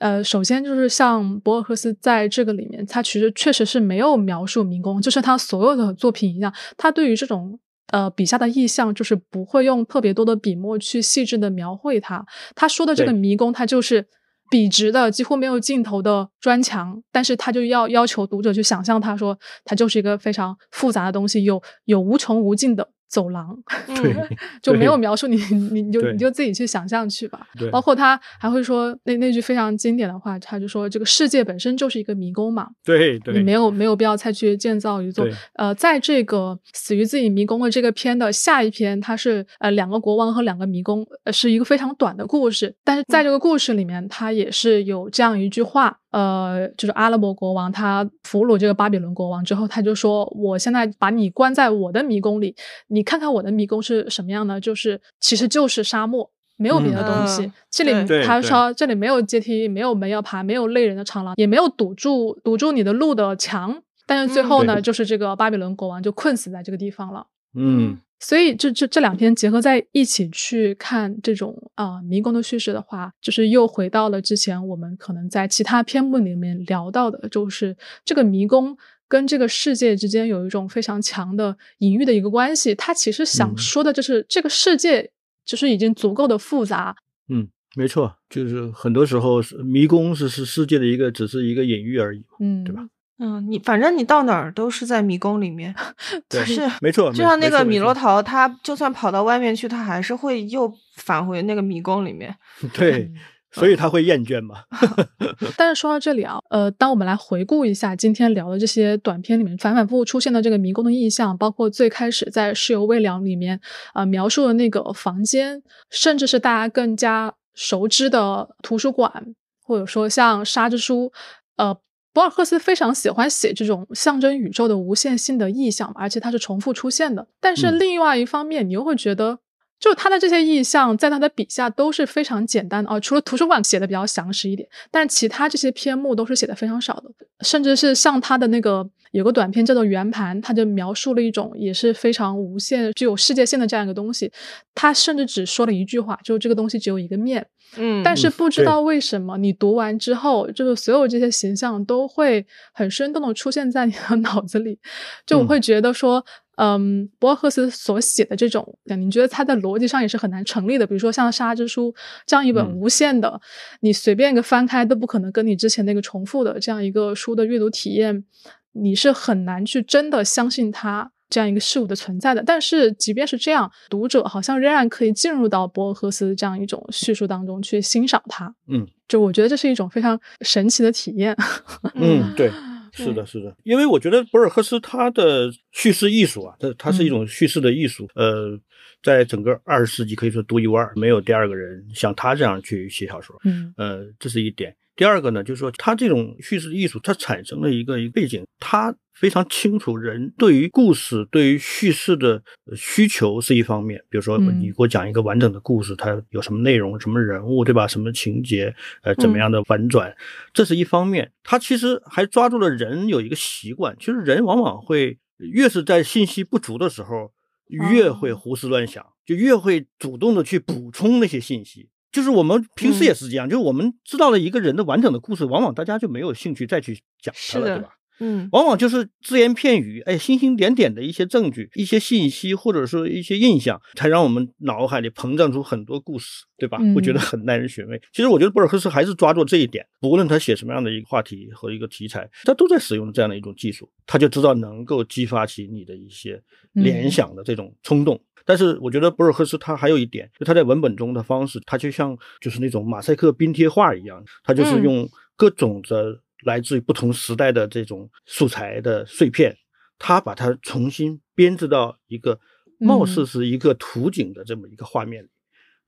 呃，首先就是像博尔赫斯在这个里面，他其实确实是没有描述迷宫，就是他所有的作品一样，他对于这种呃笔下的意象，就是不会用特别多的笔墨去细致的描绘它。他说的这个迷宫，它就是笔直的、几乎没有尽头的砖墙，但是他就要要求读者去想象，他说它就是一个非常复杂的东西，有有无穷无尽的。走廊，对，就没有描述你，你你就你就自己去想象去吧。对，包括他还会说那那句非常经典的话，他就说这个世界本身就是一个迷宫嘛。对对，你没有没有必要再去建造一座。呃，在这个死于自己迷宫的这个篇的下一篇，它是呃两个国王和两个迷宫，呃是一个非常短的故事。但是在这个故事里面，它也是有这样一句话。呃，就是阿拉伯国王，他俘虏这个巴比伦国王之后，他就说：“我现在把你关在我的迷宫里，你看看我的迷宫是什么样的？就是其实就是沙漠，没有别的东西。这里他说这里没有阶梯，没有门要爬，没有累人的长廊，也没有堵住堵住你的路的墙。但是最后呢，就是这个巴比伦国王就困死在这个地方了。嗯。”所以，这这这两篇结合在一起去看这种啊迷宫的叙事的话，就是又回到了之前我们可能在其他篇目里面聊到的，就是这个迷宫跟这个世界之间有一种非常强的隐喻的一个关系。他其实想说的就是这个世界就是已经足够的复杂。嗯，没错，就是很多时候迷宫是是世界的一个只是一个隐喻而已，嗯，对吧？嗯，你反正你到哪儿都是在迷宫里面，对，是没错。就像那个米罗，罗桃，他就算跑到外面去，他还是会又返回那个迷宫里面。对，所以他会厌倦嘛。但是说到这里啊，呃，当我们来回顾一下今天聊的这些短片里面反反复复出现的这个迷宫的意象，包括最开始在《室友未了》里面啊描述的那个房间，甚至是大家更加熟知的图书馆，或者说像《沙之书》，呃。博尔赫斯非常喜欢写这种象征宇宙的无限性的意象，而且它是重复出现的。但是另外一方面，你又会觉得，就他的这些意象，在他的笔下都是非常简单的哦。除了图书馆写的比较详实一点，但其他这些篇目都是写的非常少的。甚至是像他的那个有个短片叫做《圆盘》，它就描述了一种也是非常无限、具有世界性的这样一个东西。他甚至只说了一句话，就是这个东西只有一个面。嗯，但是不知道为什么，你读完之后，就是所有这些形象都会很生动的出现在你的 脑子里，就我会觉得说，嗯，博尔赫斯所写的这种，你觉得他在逻辑上也是很难成立的。比如说像《沙之书》这样一本无限的，你随便一个翻开都不可能跟你之前那个重复的这样一个书的阅读体验，你是很难去真的相信他。这样一个事物的存在的，但是即便是这样，读者好像仍然可以进入到博尔赫斯这样一种叙述当中去欣赏它。嗯，就我觉得这是一种非常神奇的体验。嗯，对，是的，是的，因为我觉得博尔赫斯他的叙事艺术啊，它它是一种叙事的艺术。呃，在整个二十世纪可以说独一无二，没有第二个人像他这样去写小说。嗯，呃，这是一点。第二个呢，就是说他这种叙事艺术，它产生了一个一个背景，他非常清楚人对于故事、对于叙事的需求是一方面。比如说，你给我讲一个完整的故事，它有什么内容、什么人物，对吧？什么情节，呃，怎么样的反转，这是一方面。他其实还抓住了人有一个习惯，其实人往往会越是在信息不足的时候，越会胡思乱想，就越会主动的去补充那些信息。就是我们平时也是这样，就是我们知道了一个人的完整的故事，往往大家就没有兴趣再去讲他了，对吧？嗯，往往就是只言片语，哎，星星点点的一些证据、一些信息，或者说一些印象，才让我们脑海里膨胀出很多故事，对吧？我觉得很耐人寻味。其实我觉得博尔赫斯还是抓住这一点，不论他写什么样的一个话题和一个题材，他都在使用这样的一种技术，他就知道能够激发起你的一些联想的这种冲动。但是我觉得博尔赫斯他还有一点，就他在文本中的方式，他就像就是那种马赛克拼贴画一样，他就是用各种的来自于不同时代的这种素材的碎片，他把它重新编织到一个貌似是一个图景的这么一个画面里。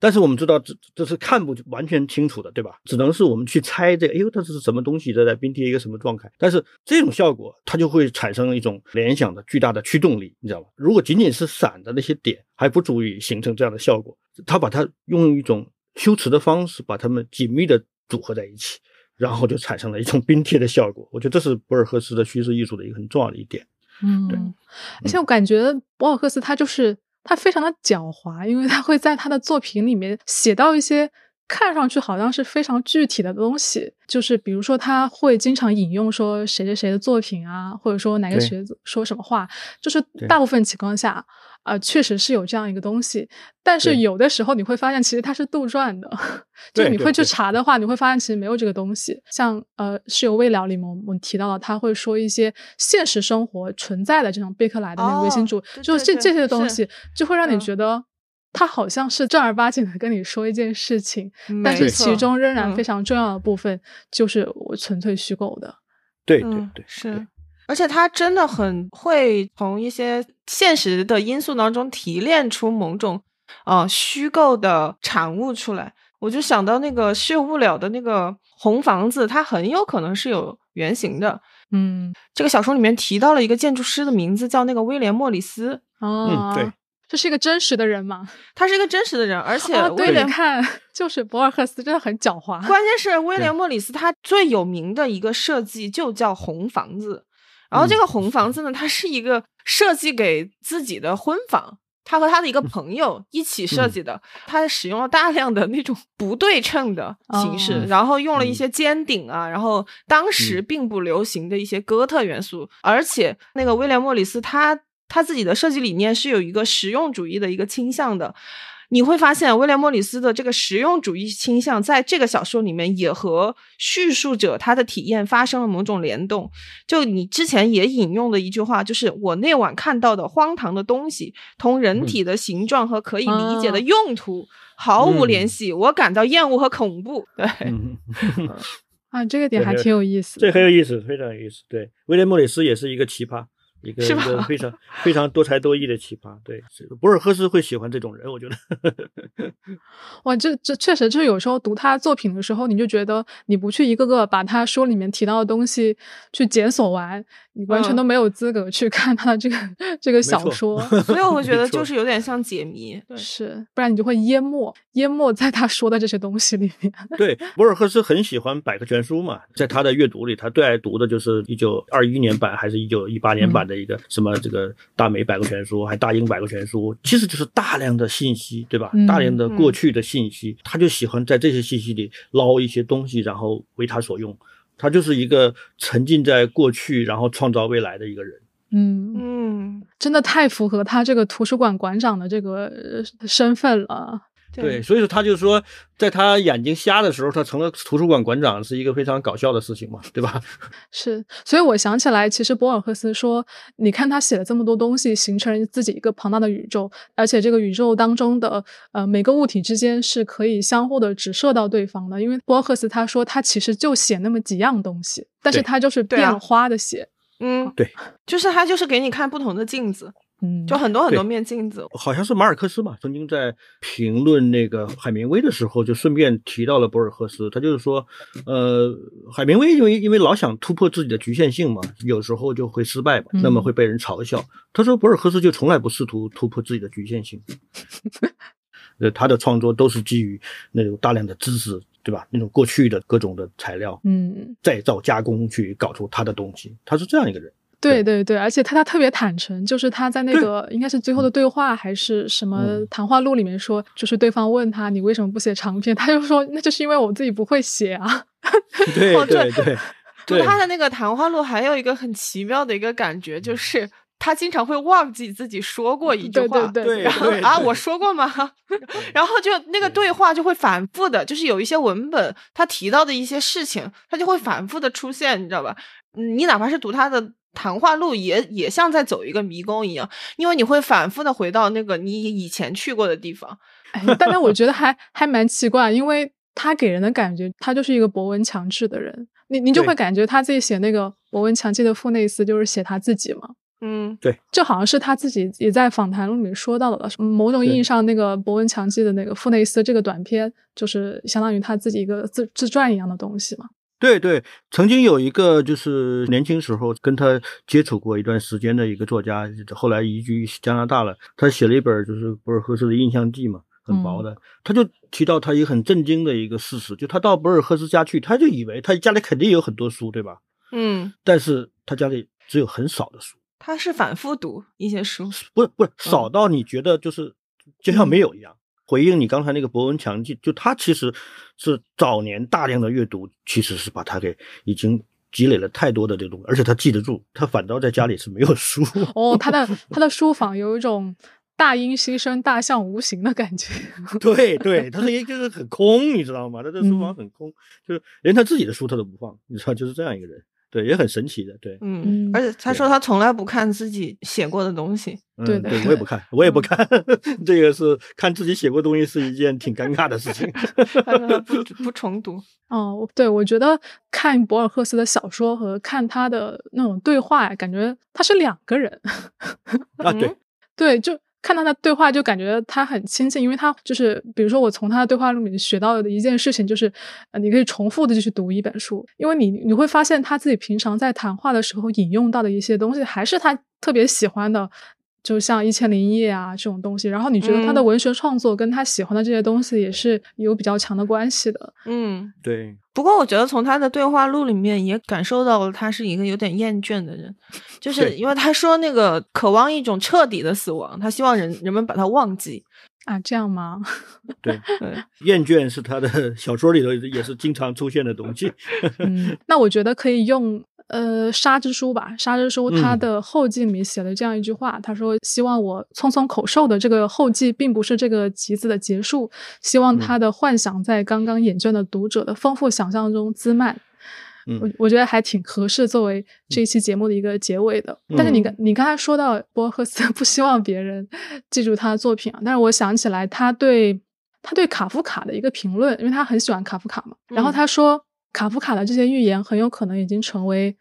但是我们知道，这这是看不完全清楚的，对吧？只能是我们去猜这，哎呦，它是什么东西在在冰贴一个什么状态？但是这种效果，它就会产生一种联想的巨大的驱动力，你知道吗？如果仅仅是散的那些点，还不足以形成这样的效果。他把它用一种修辞的方式，把它们紧密的组合在一起，然后就产生了一种冰贴的效果。我觉得这是博尔赫斯的叙事艺术的一个很重要的一点。嗯，对。而且我感觉博尔赫斯他就是。他非常的狡猾，因为他会在他的作品里面写到一些看上去好像是非常具体的东西，就是比如说他会经常引用说谁谁谁的作品啊，或者说哪个学者说什么话，就是大部分情况下。啊，确实是有这样一个东西，但是有的时候你会发现，其实它是杜撰的。就你会去查的话，你会发现其实没有这个东西。像呃，是由未了里面我们提到了，他会说一些现实生活存在的这种贝克莱的那个唯心主义，就这这些东西，就会让你觉得他好像是正儿八经的跟你说一件事情，但是其中仍然非常重要的部分就是我纯粹虚构的。对对对，是。而且他真的很会从一些现实的因素当中提炼出某种，呃，虚构的产物出来。我就想到那个《事不了》的那个红房子，它很有可能是有原型的。嗯，这个小说里面提到了一个建筑师的名字，叫那个威廉·莫里斯。哦，对，这是一个真实的人吗？他是一个真实的人，而且威廉看 就是博尔赫斯真的很狡猾。关键是威廉·莫里斯他最有名的一个设计就叫红房子。然后这个红房子呢，它是一个设计给自己的婚房，他和他的一个朋友一起设计的。他使用了大量的那种不对称的形式，然后用了一些尖顶啊，然后当时并不流行的一些哥特元素。而且那个威廉莫里斯他他自己的设计理念是有一个实用主义的一个倾向的。你会发现威廉莫里斯的这个实用主义倾向，在这个小说里面也和叙述者他的体验发生了某种联动。就你之前也引用的一句话，就是我那晚看到的荒唐的东西，同人体的形状和可以理解的用途毫无联系，我感到厌恶和恐怖。对，啊，这个点还挺有意思，这很有意思，非常有意思。对，威廉莫里斯也是一个奇葩。一个一个非常非常多才多艺的奇葩，对，博尔赫斯会喜欢这种人，我觉得。哇，这这确实就是有时候读他作品的时候，你就觉得你不去一个个把他书里面提到的东西去检索完，你完全都没有资格去看他的这个这个小说。所以我会觉得就是有点像解谜，是，不然你就会淹没淹没在他说的这些东西里面。对，博尔赫斯很喜欢百科全书嘛，在他的阅读里，他最爱读的就是一九二一年版还是一九一八年版的。一个什么这个大美百科全书，还大英百科全书，其实就是大量的信息，对吧？大量的过去的信息，他就喜欢在这些信息里捞一些东西，然后为他所用。他就是一个沉浸在过去，然后创造未来的一个人。嗯嗯，真的太符合他这个图书馆馆长的这个身份了。对，所以说他就说，在他眼睛瞎的时候，他成了图书馆馆长，是一个非常搞笑的事情嘛，对吧？是，所以我想起来，其实博尔赫斯说，你看他写了这么多东西，形成自己一个庞大的宇宙，而且这个宇宙当中的呃每个物体之间是可以相互的直射到对方的，因为博尔赫斯他说他其实就写那么几样东西，但是他就是变花的写，嗯，对，就是他就是给你看不同的镜子。嗯，就很多很多面镜子，好像是马尔克斯嘛，曾经在评论那个海明威的时候，就顺便提到了博尔赫斯。他就是说，呃，海明威因为因为老想突破自己的局限性嘛，有时候就会失败嘛，那么会被人嘲笑。他说博尔赫斯就从来不试图突破自己的局限性，呃，他的创作都是基于那种大量的知识，对吧？那种过去的各种的材料，嗯，再造加工去搞出他的东西。他是这样一个人。对。对对，而且他他特别坦诚，就是他在那个应该是最后的对话还是什么谈话录里面说，就是对方问他你为什么不写长篇，他就说那就是因为我自己不会写啊。对对 对，读他的那个谈话录还有一个很奇妙的一个感觉，就是他经常会忘记自己说过一句话，对对。对，然后啊我说过吗？然后就那个对。话就会反复的，就是有一些文本他提到的一些事情，他就会反复的出现，你知道吧？你哪怕是读他的。谈话录也也像在走一个迷宫一样，因为你会反复的回到那个你以前去过的地方。哎，但是我觉得还还蛮奇怪，因为他给人的感觉，他就是一个博闻强志的人。你你就会感觉他自己写那个博闻强记的傅内斯，就是写他自己嘛。嗯，对，就好像是他自己也在访谈录里面说到的，某种意义上，那个博闻强记的那个傅内斯这个短片，就是相当于他自己一个自自传一样的东西嘛。对对，曾经有一个就是年轻时候跟他接触过一段时间的一个作家，后来移居加拿大了。他写了一本就是博尔赫斯的印象记嘛，很薄的。他就提到他一个很震惊的一个事实，就他到博尔赫斯家去，他就以为他家里肯定有很多书，对吧？嗯，但是他家里只有很少的书。他是反复读一些书，不是不是少到你觉得就是就像没有一样。回应你刚才那个博文强记，就他其实是早年大量的阅读，其实是把他给已经积累了太多的这种，而且他记得住，他反倒在家里是没有书。哦，他的他的书房有一种大音希声，大象无形的感觉。对对，他是就是很空，你知道吗？他这书房很空，就是连他自己的书他都不放，你知道，就是这样一个人。对，也很神奇的，对，嗯，而且他说他从来不看自己写过的东西，对对，我也不看，我也不看，这个是看自己写过东西是一件挺尴尬的事情，不不重读。哦，对，我觉得看博尔赫斯的小说和看他的那种对话，感觉他是两个人。啊，对，对，就。看他的对话就感觉他很亲切，因为他就是，比如说我从他的对话录里面学到的一件事情就是，呃，你可以重复的就去读一本书，因为你你会发现他自己平常在谈话的时候引用到的一些东西，还是他特别喜欢的。就像《一千零一夜》啊这种东西，然后你觉得他的文学创作跟他喜欢的这些东西也是有比较强的关系的。嗯，对。不过我觉得从他的对话录里面也感受到了他是一个有点厌倦的人，就是因为他说那个渴望一种彻底的死亡，他希望人人们把他忘记啊，这样吗？对，厌倦是他的小说里头也是经常出现的东西。嗯，那我觉得可以用。呃，沙之书吧，沙之书他的后记里面写了这样一句话，他说：“希望我匆匆口授的这个后记，并不是这个集子的结束，希望他的幻想在刚刚眼倦的读者的丰富想象中滋漫。”我我觉得还挺合适作为这一期节目的一个结尾的。但是你刚你刚才说到博赫斯 不希望别人记住他的作品啊，但是我想起来他对他对卡夫卡的一个评论，因为他很喜欢卡夫卡嘛，然后他说。卡夫卡的这些预言很有可能已经成为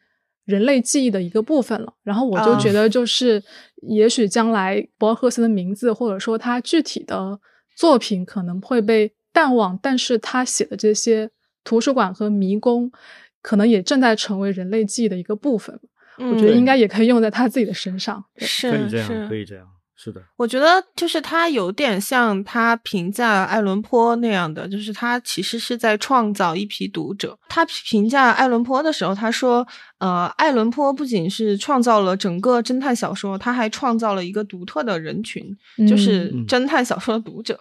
人类记忆的一个部分了。然后我就觉得，就是也许将来博尔赫斯的名字或者说他具体的作品可能会被淡忘，但是他写的这些图书馆和迷宫，可能也正在成为人类记忆的一个部分。我觉得应该也可以用在他自己的身上。是，可以这样，可以这样。是的，我觉得就是他有点像他评价爱伦坡那样的，就是他其实是在创造一批读者。他评价爱伦坡的时候，他说：“呃，爱伦坡不仅是创造了整个侦探小说，他还创造了一个独特的人群，就是侦探小说的读者。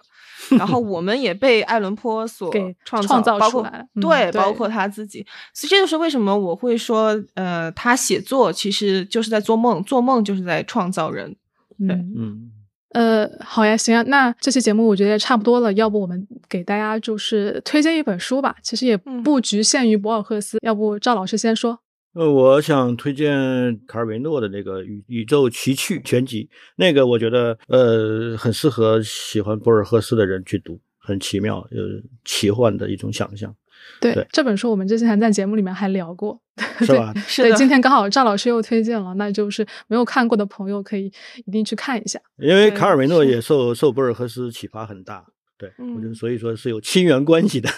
然后我们也被爱伦坡所创造，包括对，包括他自己。所以这就是为什么我会说，呃，他写作其实就是在做梦，做梦就是在创造人。”嗯嗯，呃，好呀，行啊，那这期节目我觉得也差不多了，要不我们给大家就是推荐一本书吧，其实也不局限于博尔赫斯，要不赵老师先说。呃，我想推荐卡尔维诺的那个《宇宇宙奇趣全集》，那个我觉得呃很适合喜欢博尔赫斯的人去读，很奇妙，呃，奇幻的一种想象。对这本书，我们之前在节目里面还聊过，是吧？对，今 天刚好赵老师又推荐了，那就是没有看过的朋友可以一定去看一下。因为卡尔维诺也受受博尔赫斯启发很大，对我觉得所以说是有亲缘关系的。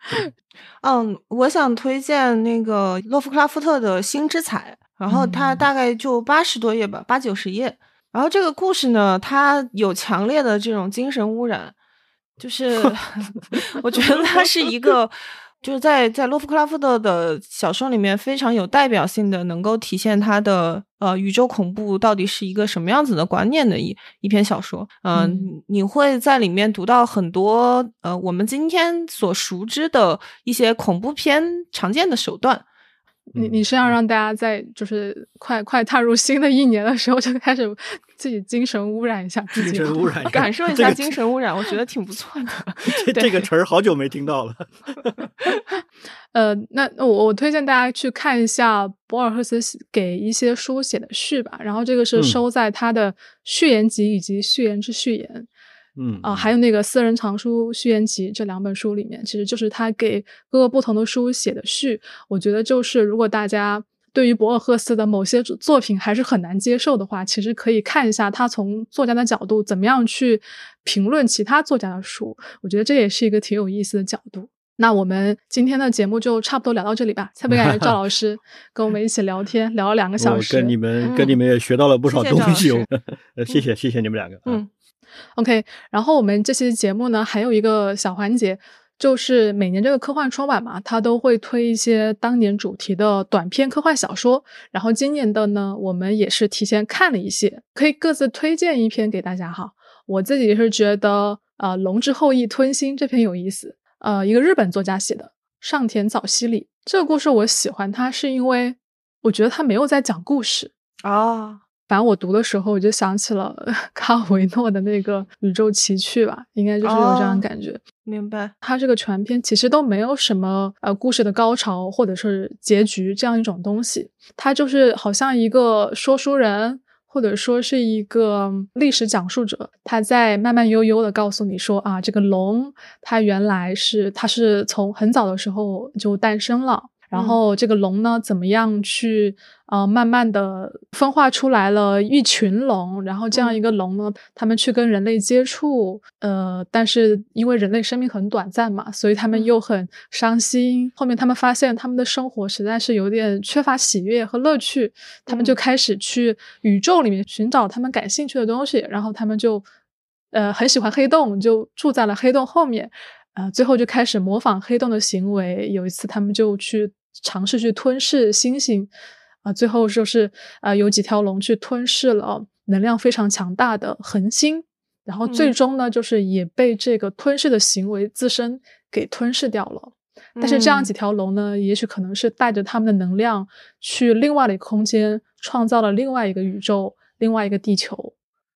嗯，我想推荐那个洛夫克拉夫特的《星之彩》，然后它大概就八十多页吧，八九十页。然后这个故事呢，它有强烈的这种精神污染。就是，我觉得它是一个，就是在在洛夫克拉夫特的小说里面非常有代表性的，能够体现他的呃宇宙恐怖到底是一个什么样子的观念的一一篇小说。嗯，你会在里面读到很多呃我们今天所熟知的一些恐怖片常见的手段。你你是要让大家在就是快快踏入新的一年的时候就开始自己精神污染一下自己，精神污染，感受一下精神污染，我觉得挺不错的。这这个词儿好久没听到了。呃，那我我推荐大家去看一下博尔赫斯给一些书写的序吧，然后这个是收在他的序言集以及序言之序言。嗯啊，还有那个私人藏书序言集这两本书里面，其实就是他给各个不同的书写的序。我觉得就是如果大家对于博尔赫斯的某些作品还是很难接受的话，其实可以看一下他从作家的角度怎么样去评论其他作家的书。我觉得这也是一个挺有意思的角度。那我们今天的节目就差不多聊到这里吧。特别感谢赵老师跟我们一起聊天，聊了两个小时。跟你们跟你们也学到了不少东西。谢谢谢谢你们两个。嗯。OK，然后我们这期节目呢，还有一个小环节，就是每年这个科幻春晚嘛，它都会推一些当年主题的短篇科幻小说。然后今年的呢，我们也是提前看了一些，可以各自推荐一篇给大家哈。我自己是觉得，呃，《龙之后裔吞星》这篇有意思，呃，一个日本作家写的上田早希里这个故事我喜欢，它是因为我觉得他没有在讲故事啊。反正我读的时候，我就想起了 卡尔维诺的那个《宇宙奇趣》吧，应该就是有这样感觉。明白。他这个全篇其实都没有什么呃故事的高潮或者是结局这样一种东西，他就是好像一个说书人或者说是一个历史讲述者，他在慢慢悠悠的告诉你说啊，这个龙它原来是它是从很早的时候就诞生了。然后这个龙呢，怎么样去呃慢慢的分化出来了一群龙，然后这样一个龙呢，他们去跟人类接触，呃，但是因为人类生命很短暂嘛，所以他们又很伤心。后面他们发现他们的生活实在是有点缺乏喜悦和乐趣，他们就开始去宇宙里面寻找他们感兴趣的东西，然后他们就呃很喜欢黑洞，就住在了黑洞后面，呃，最后就开始模仿黑洞的行为。有一次他们就去。尝试去吞噬星星，啊，最后就是啊，有几条龙去吞噬了能量非常强大的恒星，然后最终呢，就是也被这个吞噬的行为自身给吞噬掉了。但是这样嗯几条龙呢，也许可能是带着他们的能量去另外的一个空间，创造了另外一个宇宙，另外一个地球。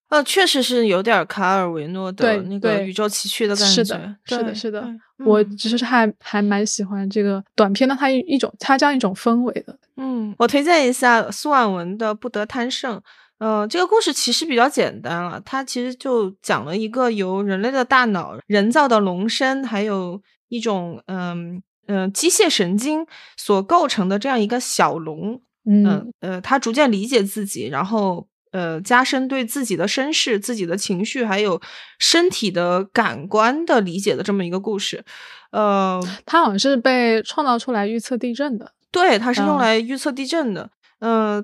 呃，确实是有点卡尔维诺的那个宇宙奇趣的感觉。是的，是的，是的。对我嗯只是还还蛮喜欢这个短片的，它一一种它这样一种氛围的。嗯，我推荐一下苏婉文的《不得贪胜》。呃，这个故事其实比较简单了，它其实就讲了一个由人类的大脑、人造的龙身，还有一种嗯嗯、呃机械神经所构成的这样一个小龙。嗯嗯呃，他逐渐理解自己，然后呃加深对自己的身世、自己的情绪还有身体的感官的理解的这么一个故事。呃，它好像是被创造出来预测地震的。对，它是用嗯来预测地震的。嗯、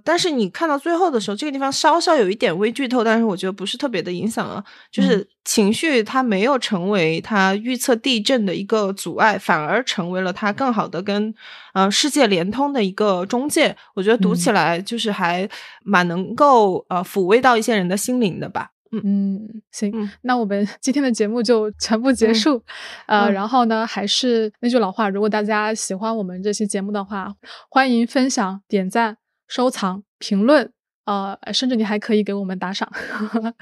但是你看到最后的时候，这个地方稍稍有一点微剧透，但是我觉得不是特别的影响啊。就是嗯情绪它没有成为它预测地震的一个阻碍，反而成为了它更好的跟呃世界连通的一个中介。我觉得读起嗯来就是还蛮能够呃抚慰到一些人的心灵的吧。嗯嗯，行，嗯那我们 今天的节目就全部结嗯束。呃，嗯然后呢，还是那句老话，如果大家喜欢我们这期节目的话，欢迎分享、点赞、收藏、评论。呃，甚至你还可以给我们打赏。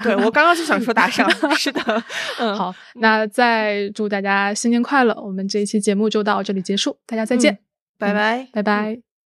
对我刚刚就想说打赏，是的，嗯，好，那再祝大家新年快乐！我们这一期节目就到这里结束，大家再见，嗯拜拜。拜拜。